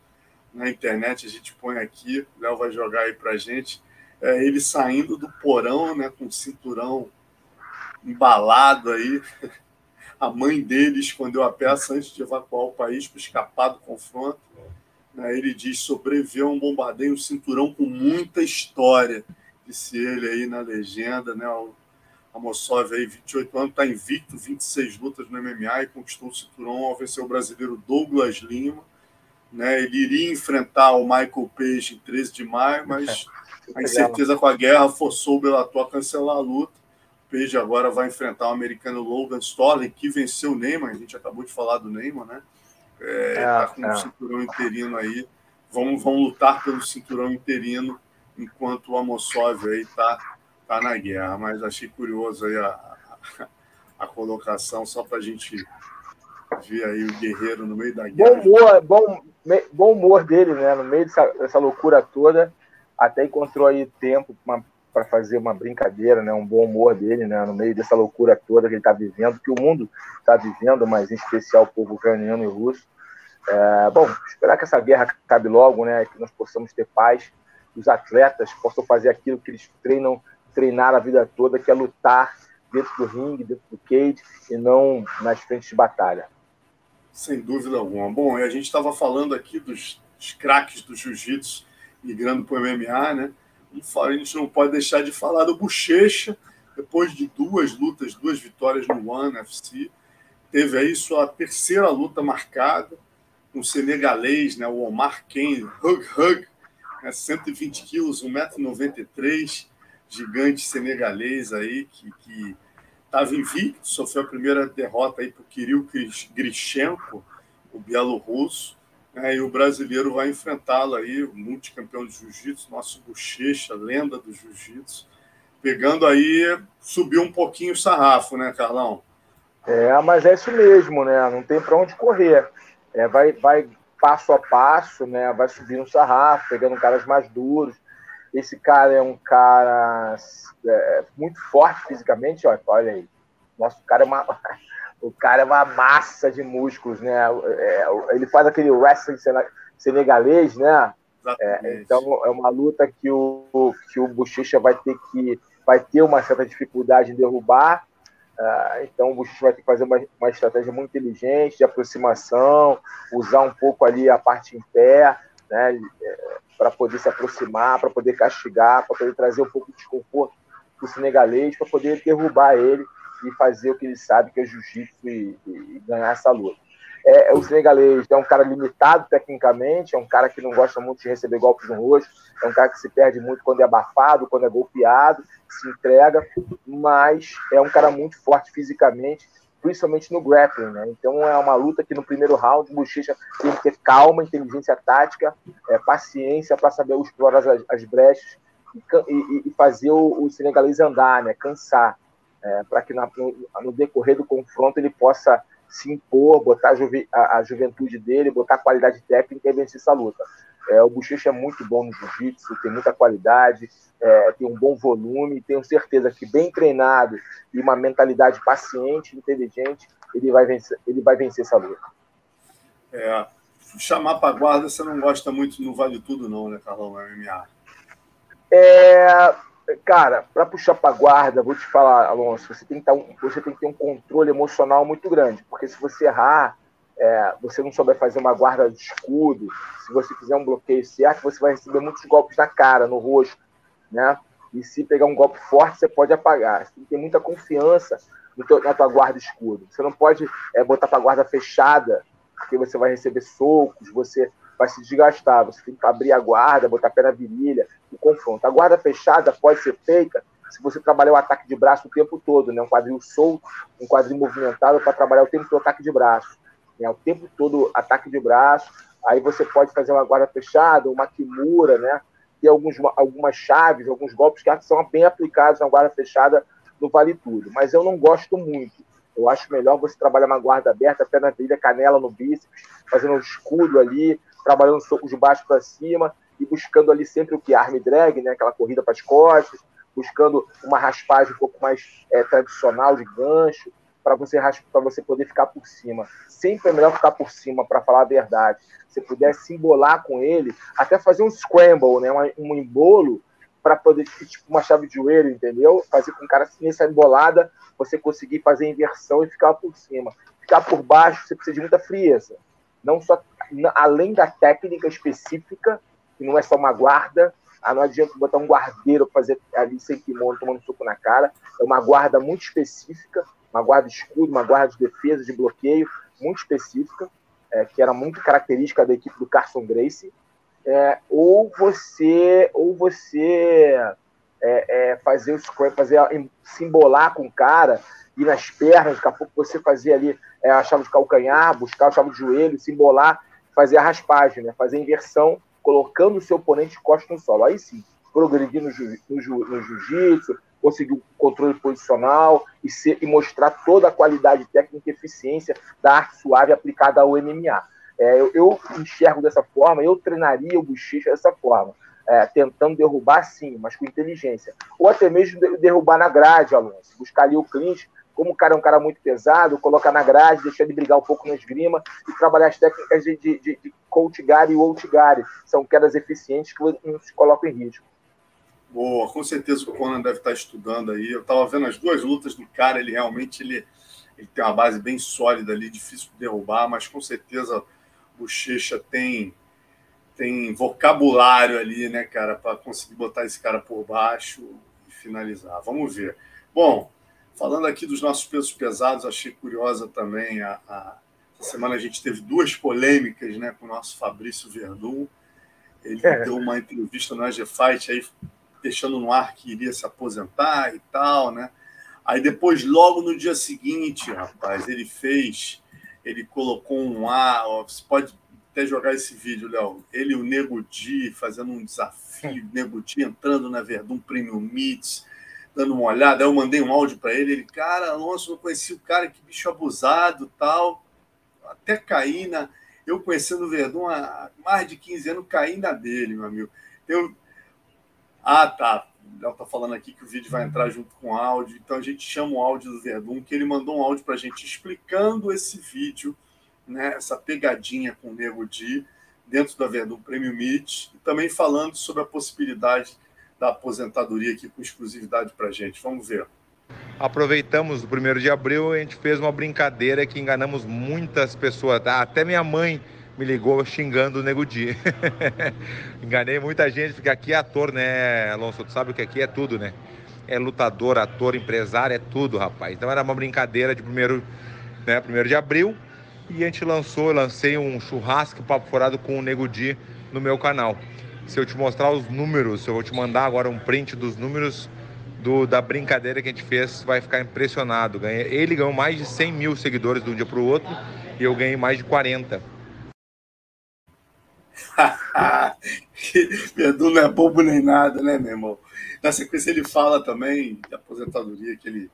na internet. A gente põe aqui, o Léo vai jogar aí pra gente é, ele saindo do porão, né, com o cinturão embalado aí. A mãe dele escondeu a peça antes de evacuar o país para escapar do confronto. Né, ele diz sobreviveu a um bombardeio, um cinturão com muita história. disse ele aí na legenda, né? O Amosov aí, 28 anos, está invicto, 26 lutas no MMA e conquistou o cinturão ao vencer o brasileiro Douglas Lima. Né? Ele iria enfrentar o Michael Page em 13 de maio, mas a incerteza com a guerra forçou o Bellator a cancelar a luta. O Page agora vai enfrentar o americano Logan Storley, que venceu o Neymar, a gente acabou de falar do Neymar, né? É, é, tá com o um cinturão interino aí. Vamos, vamos lutar pelo cinturão interino enquanto o Amosov aí tá, tá na guerra. Mas achei curioso aí a, a, a colocação, só para a gente ver aí o guerreiro no meio da guerra. Bom humor, bom, bom humor dele, né? No meio dessa, dessa loucura toda, até encontrou aí tempo para fazer uma brincadeira, né? Um bom humor dele, né? No meio dessa loucura toda que ele está vivendo, que o mundo está vivendo, mas em especial o povo ucraniano e russo. É, bom, esperar que essa guerra acabe logo, né? Que nós possamos ter paz, os atletas possam fazer aquilo que eles treinam, treinar a vida toda, que é lutar dentro do ringue, dentro do cage e não nas frentes de batalha. Sem dúvida alguma. Bom, a gente estava falando aqui dos, dos craques do jiu-jitsu migrando para o MMA, né? A gente não pode deixar de falar do Bochecha, depois de duas lutas, duas vitórias no One FC, teve aí sua terceira luta marcada com o senegalês, né, o Omar Ken, Hug Hug, né, 120 quilos, 1,93m, gigante senegalês aí, que estava invicto, sofreu a primeira derrota aí para o Kirill Grishenko, o bielorrusso, né, e o brasileiro vai enfrentá-lo aí, o multicampeão de jiu-jitsu, nosso bochecha, lenda do jiu-jitsu, pegando aí, subiu um pouquinho o sarrafo, né, Carlão? É, mas é isso mesmo, né? Não tem para onde correr é, vai, vai passo a passo, né? Vai subindo o sarrafo, pegando caras mais duros. Esse cara é um cara é, muito forte fisicamente, ó, olha aí. Nosso cara é uma, o cara é uma massa de músculos, né? É, ele faz aquele wrestling senegalês, né? É, então é uma luta que o que o Bochecha vai ter que vai ter uma certa dificuldade em derrubar, Uh, então o Buxix vai ter que fazer uma, uma, estratégia muito inteligente de aproximação, usar um pouco ali a parte em pé, né, é, para poder se aproximar, para poder castigar, para poder trazer um pouco de desconforto para o senegalês, para poder derrubar ele e fazer o que ele sabe que é jiu-jitsu e, e, ganhar essa luta. É, o senegalês é um cara limitado tecnicamente, é um cara que não gosta muito de receber golpes no rosto, é um cara que se perde muito quando é abafado, quando é golpeado, se entrega, mas é um cara muito forte fisicamente, principalmente no grappling, né? Então é uma luta que no primeiro round o Bochecha tem que ter calma, inteligência tática, é, paciência para saber explorar as, as brechas e, e, e, fazer o, o senegalês andar, né? Cansar, é, para que na, no, no decorrer do confronto ele possa se impor, botar a, juve, a, a, juventude dele, botar a qualidade técnica e vencer essa luta. É, o Bochecha é muito bom no jiu-jitsu, tem muita qualidade, é, tem um bom volume, tenho certeza que bem treinado e uma mentalidade paciente, inteligente, ele vai vencer, ele vai vencer essa luta. É, chamar para guarda, você não gosta muito no Vale Tudo, não, né, Carlão? MMA. É, cara, para puxar para guarda, vou te falar, Alonso, você tem, que um, você tem que ter um controle emocional muito grande, porque se você errar, é, você não souber fazer uma guarda de escudo, se você fizer um bloqueio certo, você vai receber muitos golpes na cara, no rosto, né? E se pegar um golpe forte, você pode apagar. Você tem que ter muita confiança teu, na tua guarda escudo. Você não pode é, botar para guarda fechada, porque você vai receber socos, você vai se desgastar. Você tem que abrir a guarda, botar pé na virilha, o confronto. A guarda fechada pode ser feita se você trabalhar o ataque de braço o tempo todo, né? Um quadril solto, um quadril movimentado para trabalhar o tempo todo ataque de braço. Né? O tempo todo ataque de braço. Aí você pode fazer uma guarda fechada, uma kimura, né? Tem alguns, algumas chaves, alguns golpes que são bem aplicados na guarda fechada no Vale Tudo. Mas eu não gosto muito. Eu acho melhor você trabalhar uma guarda aberta, pé na virilha, canela no bíceps, fazendo um escudo ali, trabalhando soco de baixo para cima e buscando ali sempre o que? Arm drag, né? aquela corrida para as costas, buscando uma raspagem um pouco mais é, tradicional de gancho, para você, para você poder ficar por cima. Sempre é melhor ficar por cima, para falar a verdade. Se puder se embolar com ele, até fazer um scramble, né? um, um embolo, para poder, tipo, uma chave de joelho, entendeu? Fazer com o cara, nessa embolada, você conseguir fazer inversão e ficar por cima. Ficar por baixo, você precisa de muita frieza. Não só além da técnica específica, que não é só uma guarda, Ah, não adianta botar um guardeiro fazer ali sem kimono, tomando soco na cara. É uma guarda muito específica, uma guarda escudo, uma guarda de defesa, de bloqueio, muito específica, é, que era muito característica da equipe do Carson Gracie. É, ou você, ou você é, é fazer o scrum, fazer se embolar com o cara, ir nas pernas, daqui a pouco você fazer ali é, a chave de calcanhar, buscar a chave de joelho, se embolar, fazer a raspagem, né? fazer a inversão, colocando o seu oponente de costas no solo. Aí sim, progredir no, jiu, no, no jiu-jitsu, conseguir o controle posicional e, ser, e, mostrar toda a qualidade técnica e eficiência da arte suave aplicada ao MMA. É, eu, eu, enxergo dessa forma, eu treinaria o bochecha dessa forma, é, tentando derrubar sim, mas com inteligência. Ou até mesmo derrubar na grade, Alonso, buscar ali o clinch, como o cara é um cara muito pesado, colocar na grade, deixar ele brigar um pouco na esgrima e trabalhar as técnicas de, de, de, de e out gari. São quedas eficientes que não se colocam em risco. Boa, com certeza o Conan deve estar estudando aí. Eu estava vendo as duas lutas do cara, ele realmente ele, ele tem uma base bem sólida ali, difícil de derrubar, mas com certeza o Bochecha tem tem vocabulário ali, né, cara, para conseguir botar esse cara por baixo e finalizar. Vamos ver. Bom, falando aqui dos nossos pesos pesados, achei curiosa também a, a essa semana a gente teve duas polêmicas, né, com o nosso Fabrício Verdun. Ele é. deu uma entrevista no AG Fight aí deixando no ar que iria se aposentar e tal, né? Aí depois, logo no dia seguinte, rapaz, ele fez, ele colocou um ar, você pode até jogar esse vídeo, Léo. Ele e o Nego Di fazendo um desafio, Nego Di entrando na Verdun Premium Meets, dando uma olhada. Aí eu mandei um áudio para ele, ele, cara, Alonso, não conhecia o cara, que bicho abusado tal. Até caí na. Eu conhecendo o Verdun há mais de 15 anos, caí na dele, meu amigo. Eu, ah, tá. O Léo tá falando aqui que o vídeo vai entrar junto com o áudio. Então a gente chama o áudio do Verdun, que ele mandou um áudio para a gente explicando esse vídeo, né? Essa pegadinha com o Nego Di dentro da Verdun Premium Meet e também falando sobre a possibilidade da aposentadoria aqui com exclusividade para gente. Vamos ver. Aproveitamos o primeiro de abril, a gente fez uma brincadeira que enganamos muitas pessoas. Até minha mãe me ligou xingando o Nego Di. Enganei muita gente, porque aqui é ator, né, Alonso? Tu sabe que aqui é tudo, né? É lutador, ator, empresário, é tudo, rapaz. Então era uma brincadeira de primeiro, né, primeiro de abril. E a gente lançou, lancei um churrasco papo furado com o Nego Di no meu canal. Se eu te mostrar os números, eu vou te mandar agora um print dos números do, da brincadeira que a gente fez, vai ficar impressionado. Ele ganhou mais de 100 mil seguidores de um dia para o outro e eu ganhei mais de 40. Edu não é bobo nem nada, né, meu irmão? Na sequência ele fala também de aposentadoria, que ele,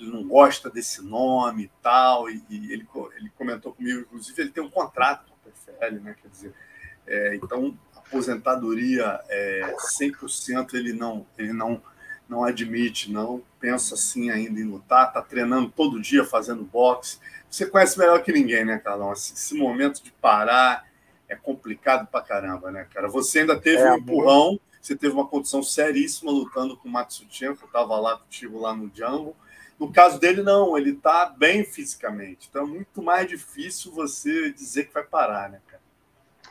ele não gosta desse nome e tal, e, e ele, ele comentou comigo, inclusive ele tem um contrato com a PFL, né, quer dizer, é, então aposentadoria é, 100% ele não, ele não, não admite, não pensa assim ainda em lutar, tá treinando todo dia, fazendo boxe, você conhece melhor que ninguém, né, Carlão? Esse, esse momento de parar é complicado pra caramba, né, cara? Você ainda teve é, um empurrão, você teve uma condição seríssima lutando com o Matsutchenko, estava lá contigo lá no Django. No caso dele, não, ele tá bem fisicamente. Então é muito mais difícil você dizer que vai parar, né, cara?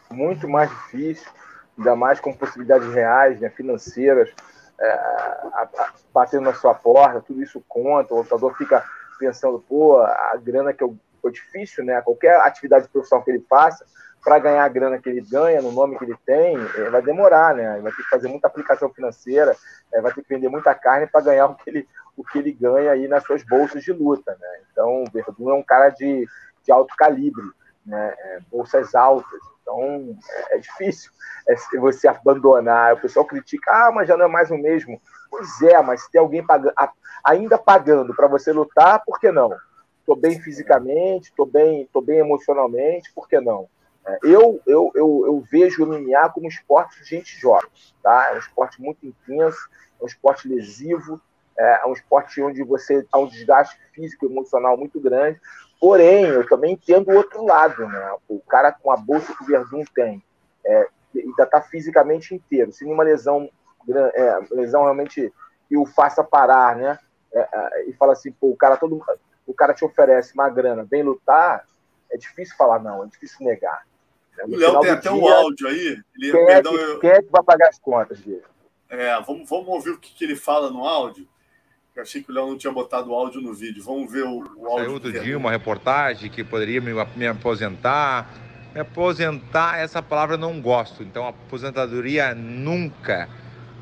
Muito mais difícil, ainda mais com possibilidades reais, né, financeiras, é, a, a, batendo na sua porta, tudo isso conta, o lutador fica pensando, pô, a grana que eu. Foi difícil, né? Qualquer atividade profissional que ele faça, para ganhar a grana que ele ganha, no nome que ele tem, é, vai demorar, né? Vai ter que fazer muita aplicação financeira, é, vai ter que vender muita carne para ganhar o que, ele, o que ele ganha aí nas suas bolsas de luta, né? Então, o Verdun é um cara de, de alto calibre, né? É, bolsas altas. Então, é, é difícil é, você abandonar. O pessoal critica, ah, mas já não é mais o mesmo. Pois é, mas se tem alguém pagando, ainda pagando para você lutar, por que não? Estou bem fisicamente, estou bem, tô bem emocionalmente, por que não? É, eu, eu, eu, eu vejo o MMA como um esporte de gente jovem, tá? É um esporte muito intenso, é um esporte lesivo, é um esporte onde você há um desgaste físico e emocional muito grande. Porém, eu também entendo o outro lado, né? O cara com a bolsa que o Verdun tem, é, ainda está fisicamente inteiro. Se nenhuma lesão, é, lesão realmente que o faça parar, né? É, é, e fala assim, pô, o cara todo, o cara te oferece uma grana, vem lutar, é difícil falar não, é difícil negar. O Léo tem até dia, um áudio aí. Ele, quem, perdão, é que, eu... quem é que vai pagar as contas dele? É, vamos, vamos ouvir o que, que ele fala no áudio. Eu achei que o Léo não tinha botado o áudio no vídeo. Vamos ver o, o áudio. Saiu outro dia uma reportagem que poderia me, me aposentar. Me aposentar, essa palavra eu não gosto. Então, aposentadoria nunca.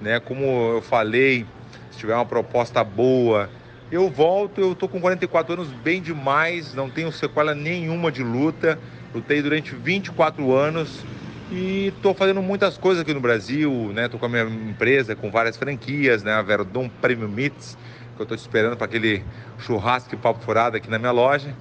Né? Como eu falei, se tiver uma proposta boa, eu volto. Eu tô com 44 anos, bem demais. Não tenho sequela nenhuma de luta. Lutei durante 24 anos e estou fazendo muitas coisas aqui no Brasil, né? Tô com a minha empresa com várias franquias, né? A Verdun Premium Meats que eu estou esperando para aquele churrasco e papo furado aqui na minha loja.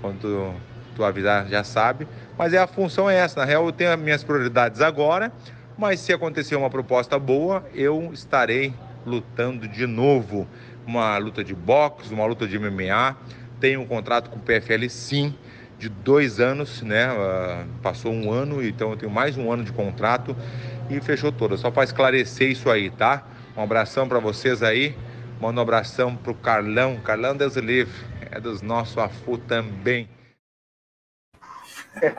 Quando tu, tu avisar, já sabe. Mas é a função é essa. Na real, eu tenho as minhas prioridades agora. Mas se acontecer uma proposta boa, eu estarei lutando de novo. Uma luta de boxe, uma luta de MMA. Tenho um contrato com o PFL sim, de dois anos, né? Uh, passou um ano, então eu tenho mais um ano de contrato e fechou toda. Só para esclarecer isso aí, tá? Um abração para vocês aí. Manda um abração pro Carlão. Carlão Deus livre. É dos nossos AFU também. é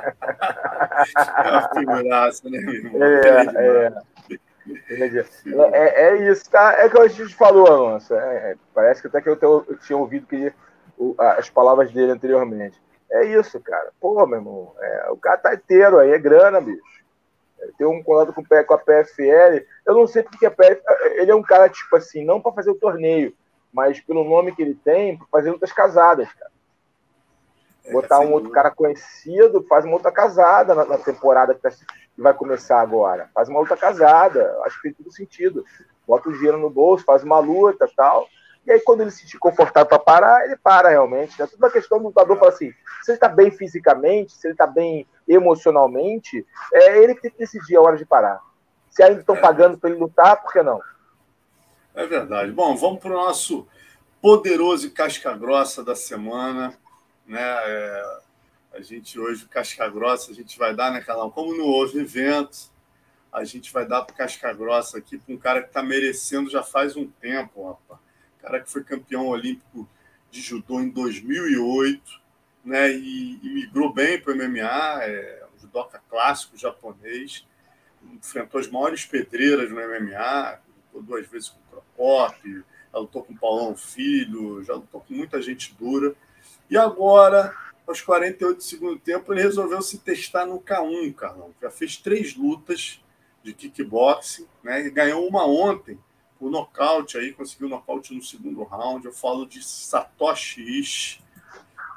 figuraça, né, É, é. É, é, isso, tá? É que a gente falou, Alonso. É, é, parece que até que eu, eu tinha ouvido que, o, as palavras dele anteriormente. É isso, cara. Pô, meu irmão, é, o cara tá inteiro aí, é grana, bicho tem um contrato com, com a PFL. Eu não sei porque a PFL. Ele é um cara, tipo assim, não para fazer o torneio, mas pelo nome que ele tem, para fazer outras casadas, cara. É, Botar um outro cara conhecido, faz uma outra casada na, na temporada que, tá, que, vai começar agora. Faz uma outra casada. Acho que tem todo sentido. Bota o dinheiro no bolso, faz uma luta tal. E aí, quando ele se sentir confortável para parar, ele para realmente. É tudo uma questão do lutador falar assim: se ele está bem fisicamente, se ele está bem emocionalmente, é ele que tem que decidir a hora de parar. Se ainda estão é. pagando para ele lutar, por que não? É verdade. Bom, vamos para o nosso poderoso casca grossa da semana. Né? É, a gente hoje, casca grossa, a gente vai dar, né, Carlão? Como não houve evento, a gente vai dar para casca grossa aqui para um cara que está merecendo já faz um tempo, rapaz cara que foi campeão olímpico de judô em 2008, né, e, e migrou bem para o MMA, é um judoca clássico japonês, enfrentou as maiores pedreiras no MMA, lutou duas vezes com o Procopio, já lutou com o Paulão Filho, já lutou com muita gente dura, e agora, aos 48 do tempo, ele resolveu se testar no K1, Carlão, já fez três lutas de kickboxing, né, e ganhou uma ontem, o nocaute aí, conseguiu nocaute no segundo round. Eu falo de Satoshi Ishi,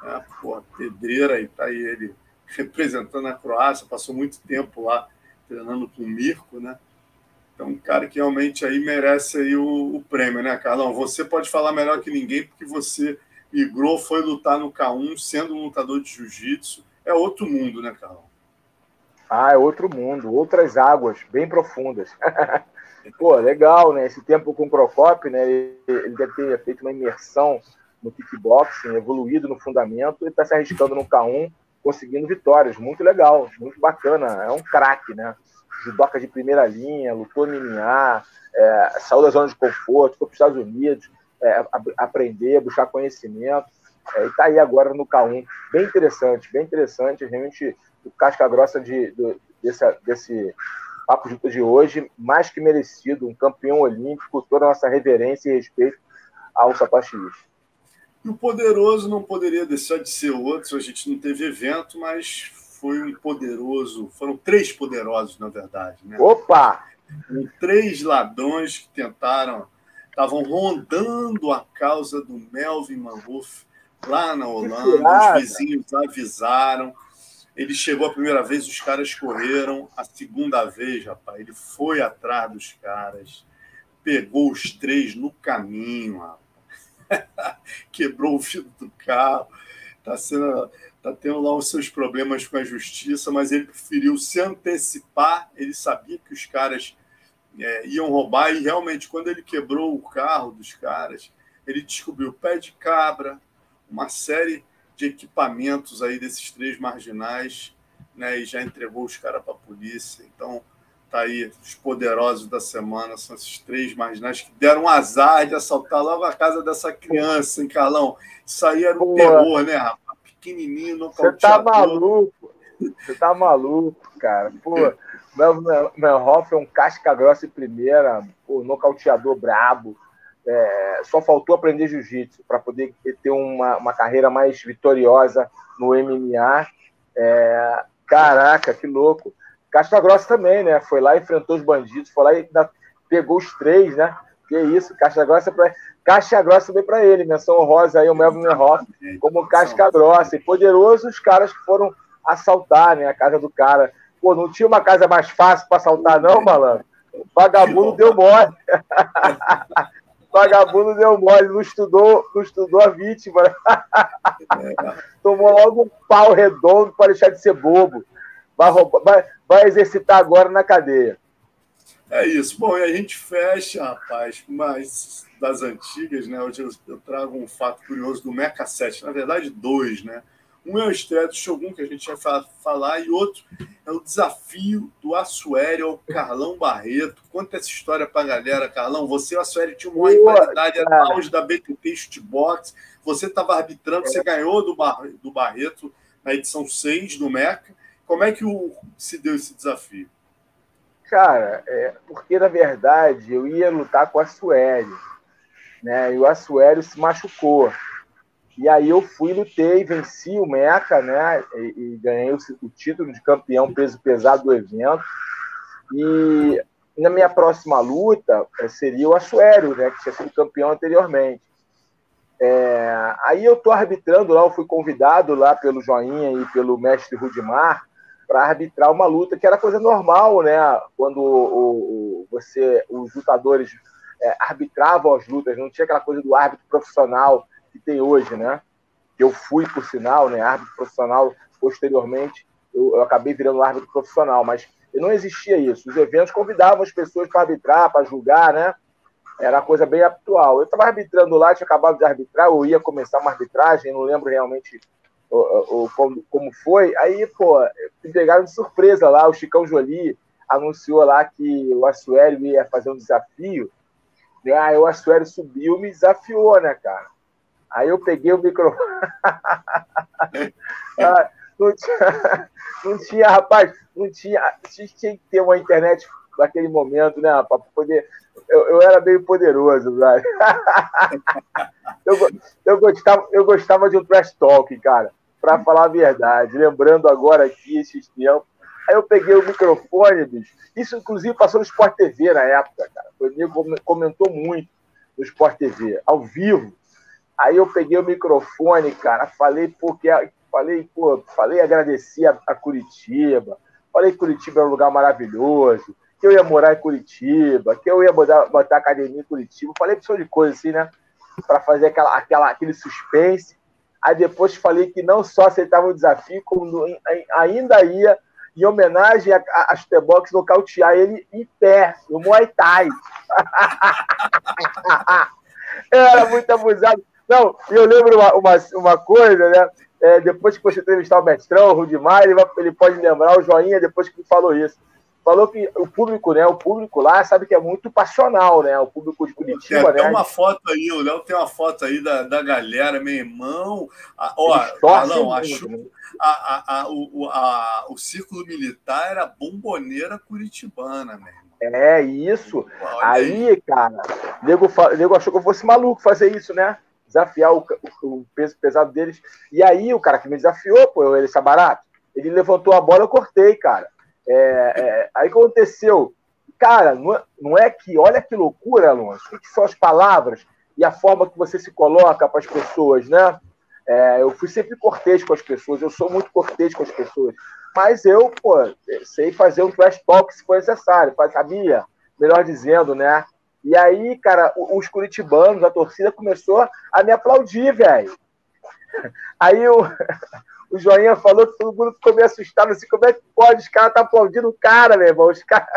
né? Porra, pedreira, aí tá aí ele representando a Croácia, passou muito tempo lá treinando com o Mirko, né? Então, um cara que realmente aí merece aí o, o, prêmio, né, Carlão? Você pode falar melhor que ninguém, porque você migrou, foi lutar no K1, sendo um lutador de jiu-jitsu. É outro mundo, né, Carlão? Ah, é outro mundo, outras águas, bem profundas. Pô, legal, né? Esse tempo com o Procopio, né? Ele deve ter feito uma imersão no kickboxing, evoluído no fundamento e está se arriscando no K1, conseguindo vitórias. Muito legal, muito bacana. É um craque, né? Judoca de primeira linha, lutou MMA, é, saiu da zona de conforto, foi para os Estados Unidos é, aprender, buscar conhecimento. É, e está aí agora no K1. Bem interessante, bem interessante. Realmente, o casca grossa de, de, desse, desse Papo de hoje, mais que merecido, um campeão olímpico, toda a nossa reverência e respeito ao Satoshi E o poderoso não poderia deixar de ser outro, a gente não teve evento, mas foi um poderoso, foram três poderosos, na verdade. Né? Opa! Três ladrões que tentaram, estavam rondando a causa do Melvin Manhoff lá na Holanda, os vizinhos avisaram ele chegou a primeira vez, os caras correram. A segunda vez, rapaz, ele foi atrás dos caras, pegou os três no caminho, rapaz. quebrou o vidro do carro. Tá sendo, tá tendo lá os seus problemas com a justiça, mas ele preferiu se antecipar. Ele sabia que os caras é, iam roubar e realmente quando ele quebrou o carro dos caras, ele descobriu pé de cabra, uma série de equipamentos aí desses três marginais, né? E já entregou os caras para a polícia. Então, tá aí os poderosos da semana são esses três marginais que deram um azar de assaltar logo a casa dessa criança, hein, Carlão? Isso aí era um terror, né, rapaz? Pequenininho, Você tá maluco? Você tá maluco, cara. Pô, Melhoff é um casca grossa em primeira, pô, nocauteador brabo. É, só faltou aprender jiu-jitsu para poder ter uma, uma carreira mais vitoriosa no MMA. É, caraca, que louco. Casca Grossa também, né? Foi lá, enfrentou os bandidos, foi lá e pegou os três, né? Que isso, Caixa Grossa para Caixa Grossa também para ele, menção honrosa aí o Melvin Merhoff como Casca Grossa e poderoso os caras que foram assaltar, né, a casa do cara. Pô, não tinha uma casa mais fácil para assaltar não, malandro. O vagabundo deu mole. vagabundo deu mole, não estudou, não estudou a vítima. Tomou logo um pau redondo para deixar de ser bobo. Vai, roubar, vai, vai exercitar agora na cadeia. É isso. Bom, e a gente fecha, rapaz, mais das antigas, né? Hoje eu, eu trago um fato curioso do Mecha 7, na verdade, dois, né? Um é o estreia do Shogun, que a gente vai falar, e outro é o desafio do Assueri ao Carlão Barreto. Conta essa história pra galera, Carlão. Você e o Assueri tinha uma rivalidade era auge da BTT Shootbox. Você estava arbitrando, você ganhou do, Bar do Barreto na edição 6 do Meca. Como é que o, se deu esse desafio? Cara, é, porque na verdade eu ia lutar com o Assuério, né? E o Assuério se machucou. E aí eu fui, lutei, venci o Meca, né? E, e ganhei o, o, título de campeão peso pesado do evento. E na minha próxima luta é, seria o Assuério, né? Que tinha sido campeão anteriormente. É, aí eu tô arbitrando lá, eu fui convidado lá pelo Joinha e pelo mestre Rudimar para arbitrar uma luta que era coisa normal, né? Quando o, o você, os lutadores é, arbitravam as lutas, não tinha aquela coisa do árbitro profissional que tem hoje, né? Eu fui, por sinal, né, árbitro profissional, posteriormente eu, eu acabei virando árbitro profissional, mas não existia isso. Os eventos convidavam as pessoas para arbitrar, para julgar, né? Era coisa bem habitual. Eu estava arbitrando lá, tinha acabado de arbitrar, eu ia começar uma arbitragem, não lembro realmente o, o, como, como foi. Aí, pô, me pegaram de surpresa lá, o Chicão Jolie anunciou lá que o Assuério ia fazer um desafio. Aí o Assuério subiu me desafiou, né, cara? Aí eu peguei o microfone. ah, não, tinha, não tinha, rapaz, não tinha. Tinha que ter uma internet naquele momento, né, para poder. Eu, eu, era meio poderoso, velho. eu, eu, gostava, eu gostava de um trash talk, cara para falar a verdade. Lembrando agora aqui esses tempos. Aí eu peguei o microfone, bicho. Isso, inclusive, passou no Sport TV na época, cara. O amigo comentou muito no Sport TV, ao vivo. Aí eu peguei o microfone, cara, falei porque falei, pô, falei, agradeci a, a, Curitiba, falei que Curitiba é um lugar maravilhoso, que eu ia morar em Curitiba, que eu ia botar, botar academia em Curitiba, falei pessoa de coisa assim, né? Para fazer aquela, aquela, aquele suspense. Aí depois falei que não só aceitava o desafio, como ainda ia, em homenagem a, a, a Chutebox, nocautear ele em pé, no Muay Thai. era muito abusado. Não, eu lembro uma, uma, uma coisa, né? É, depois que você entrevistar o Mestrão, o Rudimar, ele, ele pode lembrar o joinha depois que ele falou isso falou que o público, né? O público lá sabe que é muito passional, né? O público de Curitiba, tem né? uma foto aí, o Léo tem uma foto aí da, da galera, meu irmão. A, ó, Carlão, acho, né? a, a, a, o, a, o círculo militar era bomboneira curitibana, meu irmão. É isso. aí, aí, cara, o nego, nego achou que eu fosse maluco fazer isso, né? Desafiar o, o, peso pesado deles. E aí, o cara que me desafiou, pô, ele está barato. Ele levantou a bola, eu cortei, cara. É, é, aí aconteceu, cara, não é, não é, que, olha que loucura, Alonso, o que, são as palavras e a forma que você se coloca para as pessoas, né? É, eu fui sempre cortês com as pessoas, eu sou muito cortês com as pessoas, mas eu, pô, sei fazer um trash talk se for necessário, sabia, melhor dizendo, né? E aí, cara, os curitibanos, a torcida começou a me aplaudir, velho. Aí eu, o Joinha falou que todo mundo ficou meio assustado, assim, como é que pode? Os caras tá aplaudindo o cara, meu irmão, os caras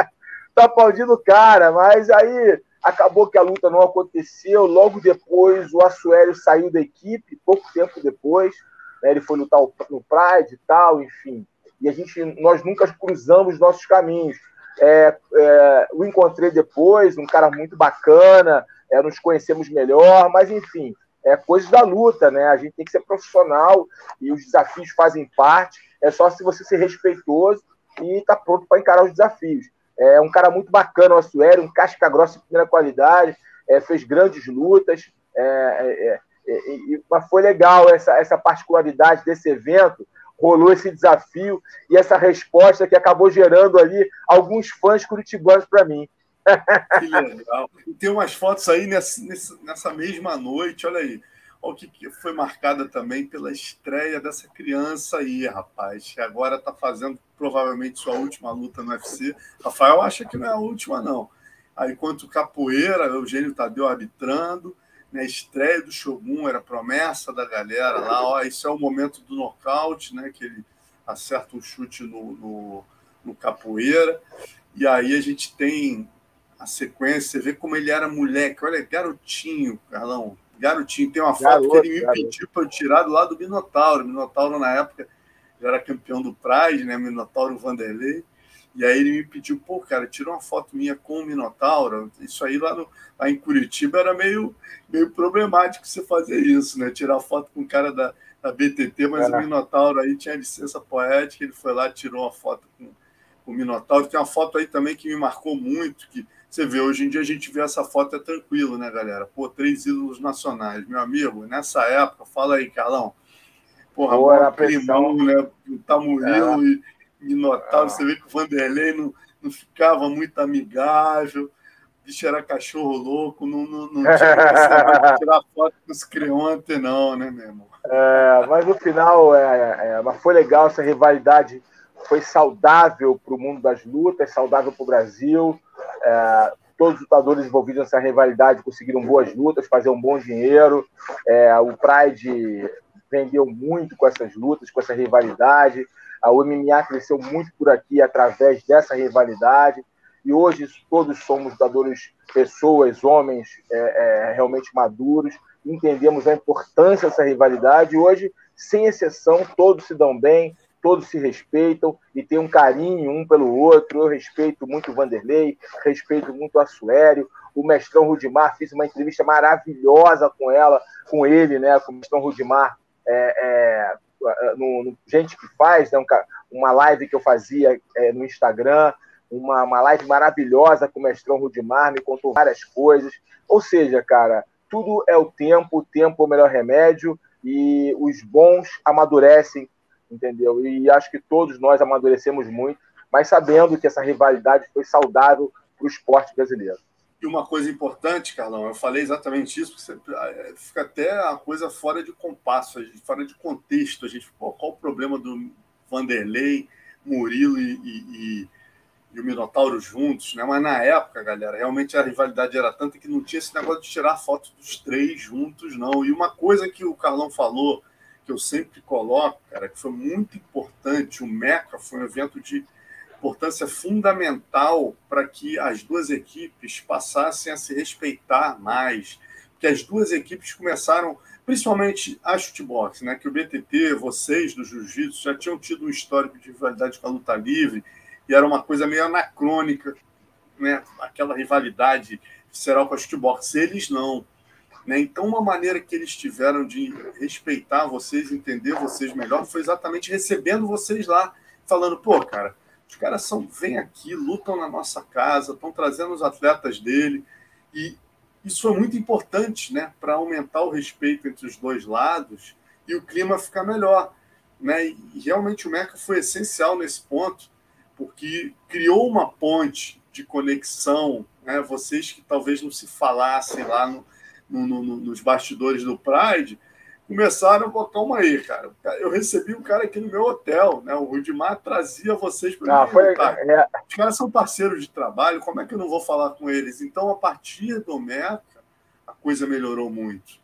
tá aplaudindo o cara, mas aí acabou que a luta não aconteceu, logo depois o Assuério saiu da equipe, pouco tempo depois, né, ele foi lutar no Pride e tal, enfim, e a gente, nós nunca cruzamos nossos caminhos. É, é, o encontrei depois, um cara muito bacana, é, nos conhecemos melhor, mas enfim, é coisa da luta, né? A gente tem que ser profissional e os desafios fazem parte. é só se você ser respeitoso e está pronto para encarar os desafios. É um cara muito bacana, o Assuero, um casca grossa de primeira qualidade, é, fez grandes lutas, é, é, é, é mas foi legal essa, essa particularidade desse evento, rolou esse desafio e essa resposta que acabou gerando ali alguns fãs curitibanos para mim. Que legal. E tem umas fotos aí nessa, nessa mesma noite, olha aí. Olha o que foi marcada também pela estreia dessa criança aí, rapaz, que agora está fazendo provavelmente sua última luta no UFC. Rafael acha que não é a última, não. Aí, enquanto capoeira, Eugênio Tadeu arbitrando, né, estreia do Shogun, era promessa da galera lá, ó, isso é o momento do nocaute, né, que ele acerta um chute no, no, no capoeira, e aí a gente tem a sequência, você vê como ele era moleque, olha, garotinho, Carlão, garotinho, tem uma foto garoto, que ele me garoto. pediu para eu tirar do lado do Minotauro, Minotauro na época já era campeão do Pride, né, Minotauro Vanderlei, e aí ele me pediu, pô, cara, tira uma foto minha com o Minotauro. Isso aí lá, no, lá em Curitiba era meio, meio problemático você fazer isso, né? Tirar foto com o cara da, da BTT, mas é. o Minotauro aí tinha licença poética, ele foi lá, tirou uma foto com, com o Minotauro. Tem uma foto aí também que me marcou muito, que você vê, hoje em dia a gente vê essa foto é tranquilo, né, galera? Pô, três ídolos nacionais. Meu amigo, nessa época, fala aí, Carlão. Porra, Pô, era climão, né? O Tamurilo é. e Minotauro, ah. você vê que o Vanderlei não, não ficava muito amigável, o bicho era cachorro louco, não, não, não tinha tirar foto com os creontes, não, né, meu irmão? É, mas no final, é, é, mas foi legal essa rivalidade, foi saudável para o mundo das lutas, saudável para o Brasil. É, todos os lutadores envolvidos nessa rivalidade conseguiram boas lutas, fazer um bom dinheiro. É, o Pride vendeu muito com essas lutas, com essa rivalidade. A MMA cresceu muito por aqui através dessa rivalidade. E hoje todos somos lutadores, pessoas, homens é, é, realmente maduros, entendemos a importância dessa rivalidade. E hoje, sem exceção, todos se dão bem, todos se respeitam e têm um carinho um pelo outro. Eu respeito muito o Vanderlei, respeito muito o Assuério, o mestrão Rudimar, fiz uma entrevista maravilhosa com ela, com ele, né, com o mestrão Rudimar, é, é, no, no, Gente que Faz, né, um, uma live que eu fazia é, no Instagram, uma, uma live maravilhosa com o mestrão Rudimar, me contou várias coisas. Ou seja, cara, tudo é o tempo, o tempo é o melhor remédio e os bons amadurecem, entendeu? E acho que todos nós amadurecemos muito, mas sabendo que essa rivalidade foi saudável para o esporte brasileiro. E uma coisa importante, Carlão, eu falei exatamente isso, porque é, fica até a coisa fora de compasso, fora de contexto. A gente, qual, qual o problema do Vanderlei, Murilo e, e, e, o Minotauro juntos, né? Mas na época, galera, realmente a rivalidade era tanta que não tinha esse negócio de tirar foto dos três juntos, não. E uma coisa que o Carlão falou, que eu sempre coloco, cara, que foi muito importante, o MECA foi um evento de importância fundamental para que as duas equipes passassem a se respeitar mais. Porque as duas equipes começaram, principalmente a chutebox, né? que o BTT, vocês do Jiu-Jitsu, já tinham tido um histórico de rivalidade com a luta livre, e era uma coisa meio anacrônica, né? aquela rivalidade visceral com a chutebox. Eles não. Né? Então, uma maneira que eles tiveram de respeitar vocês, entender vocês melhor, foi exatamente recebendo vocês lá, falando, pô, cara, os caras são, vêm aqui, lutam na nossa casa, estão trazendo os atletas dele. E isso é muito importante né, para aumentar o respeito entre os dois lados e o clima ficar melhor. Né? E realmente o Meca foi essencial nesse ponto, porque criou uma ponte de conexão. Né? Vocês que talvez não se falassem lá no, no, no, nos bastidores do Pride, começaram a botar uma aí, cara. Eu recebi um cara aqui no meu hotel, né? O Rudimar trazia vocês para ah, mim. Foi, é... Os caras são parceiros de trabalho, como é que eu não vou falar com eles? Então, a partir do Meca, a coisa melhorou muito.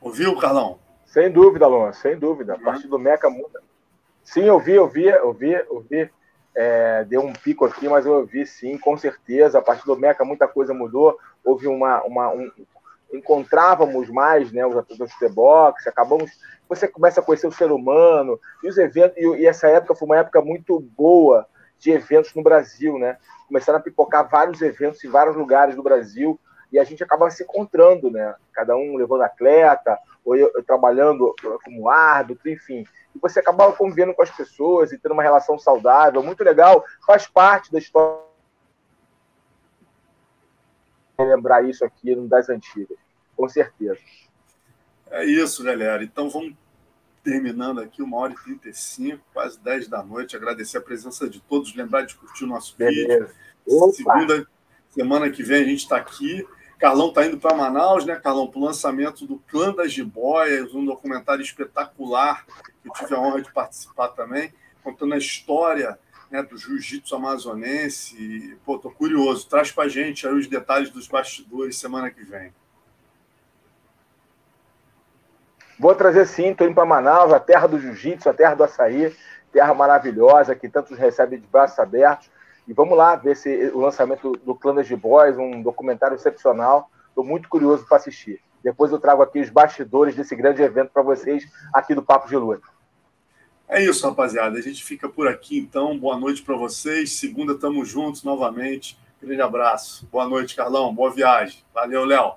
Ouviu, Carlão? Sem dúvida, Alonso, sem dúvida. A partir do Meca muda. Sim, eu vi, eu vi, eu vi, eu vi. É, deu um pico aqui, mas eu ouvi sim, com certeza. A partir do Meca muita coisa mudou. Houve uma, uma, um, encontrávamos mais né, os atletas de boxe, acabamos. Você começa a conhecer o ser humano, e os eventos, e, e, essa época foi uma época muito boa de eventos no Brasil, né? Começaram a pipocar vários eventos em vários lugares do Brasil. e a gente acaba se encontrando, né? Cada um levando atleta, ou eu, eu trabalhando como árbitro, enfim. E você acaba convivendo com as pessoas e tendo uma relação saudável, muito legal, faz parte da história. Lembrar isso aqui das antigas, com certeza. É isso, galera. Então vamos terminando aqui, uma hora e 35, quase 10 da noite. Agradecer a presença de todos, lembrar de curtir o nosso Beleza. vídeo. Segunda semana que vem a gente está aqui. Carlão está indo para Manaus, né, Carlão, para o lançamento do Clã das Jiboias, um documentário espetacular, que eu tive a honra de participar também, contando a história né, do jiu-jitsu amazonense. Pô, tô curioso. Traz para gente aí os detalhes dos bastidores semana que vem. Vou trazer sim, estou indo para Manaus, a terra do jiu-jitsu, a terra do açaí, terra maravilhosa, que tantos recebem de braços abertos. E vamos lá ver se o lançamento do Clã de Boys, um documentário excepcional. Estou muito curioso para assistir. Depois eu trago aqui os bastidores desse grande evento para vocês aqui do Papo de Luta. É isso, rapaziada. A gente fica por aqui então. Boa noite para vocês. Segunda estamos juntos novamente. Grande abraço. Boa noite, Carlão. Boa viagem. Valeu, Léo.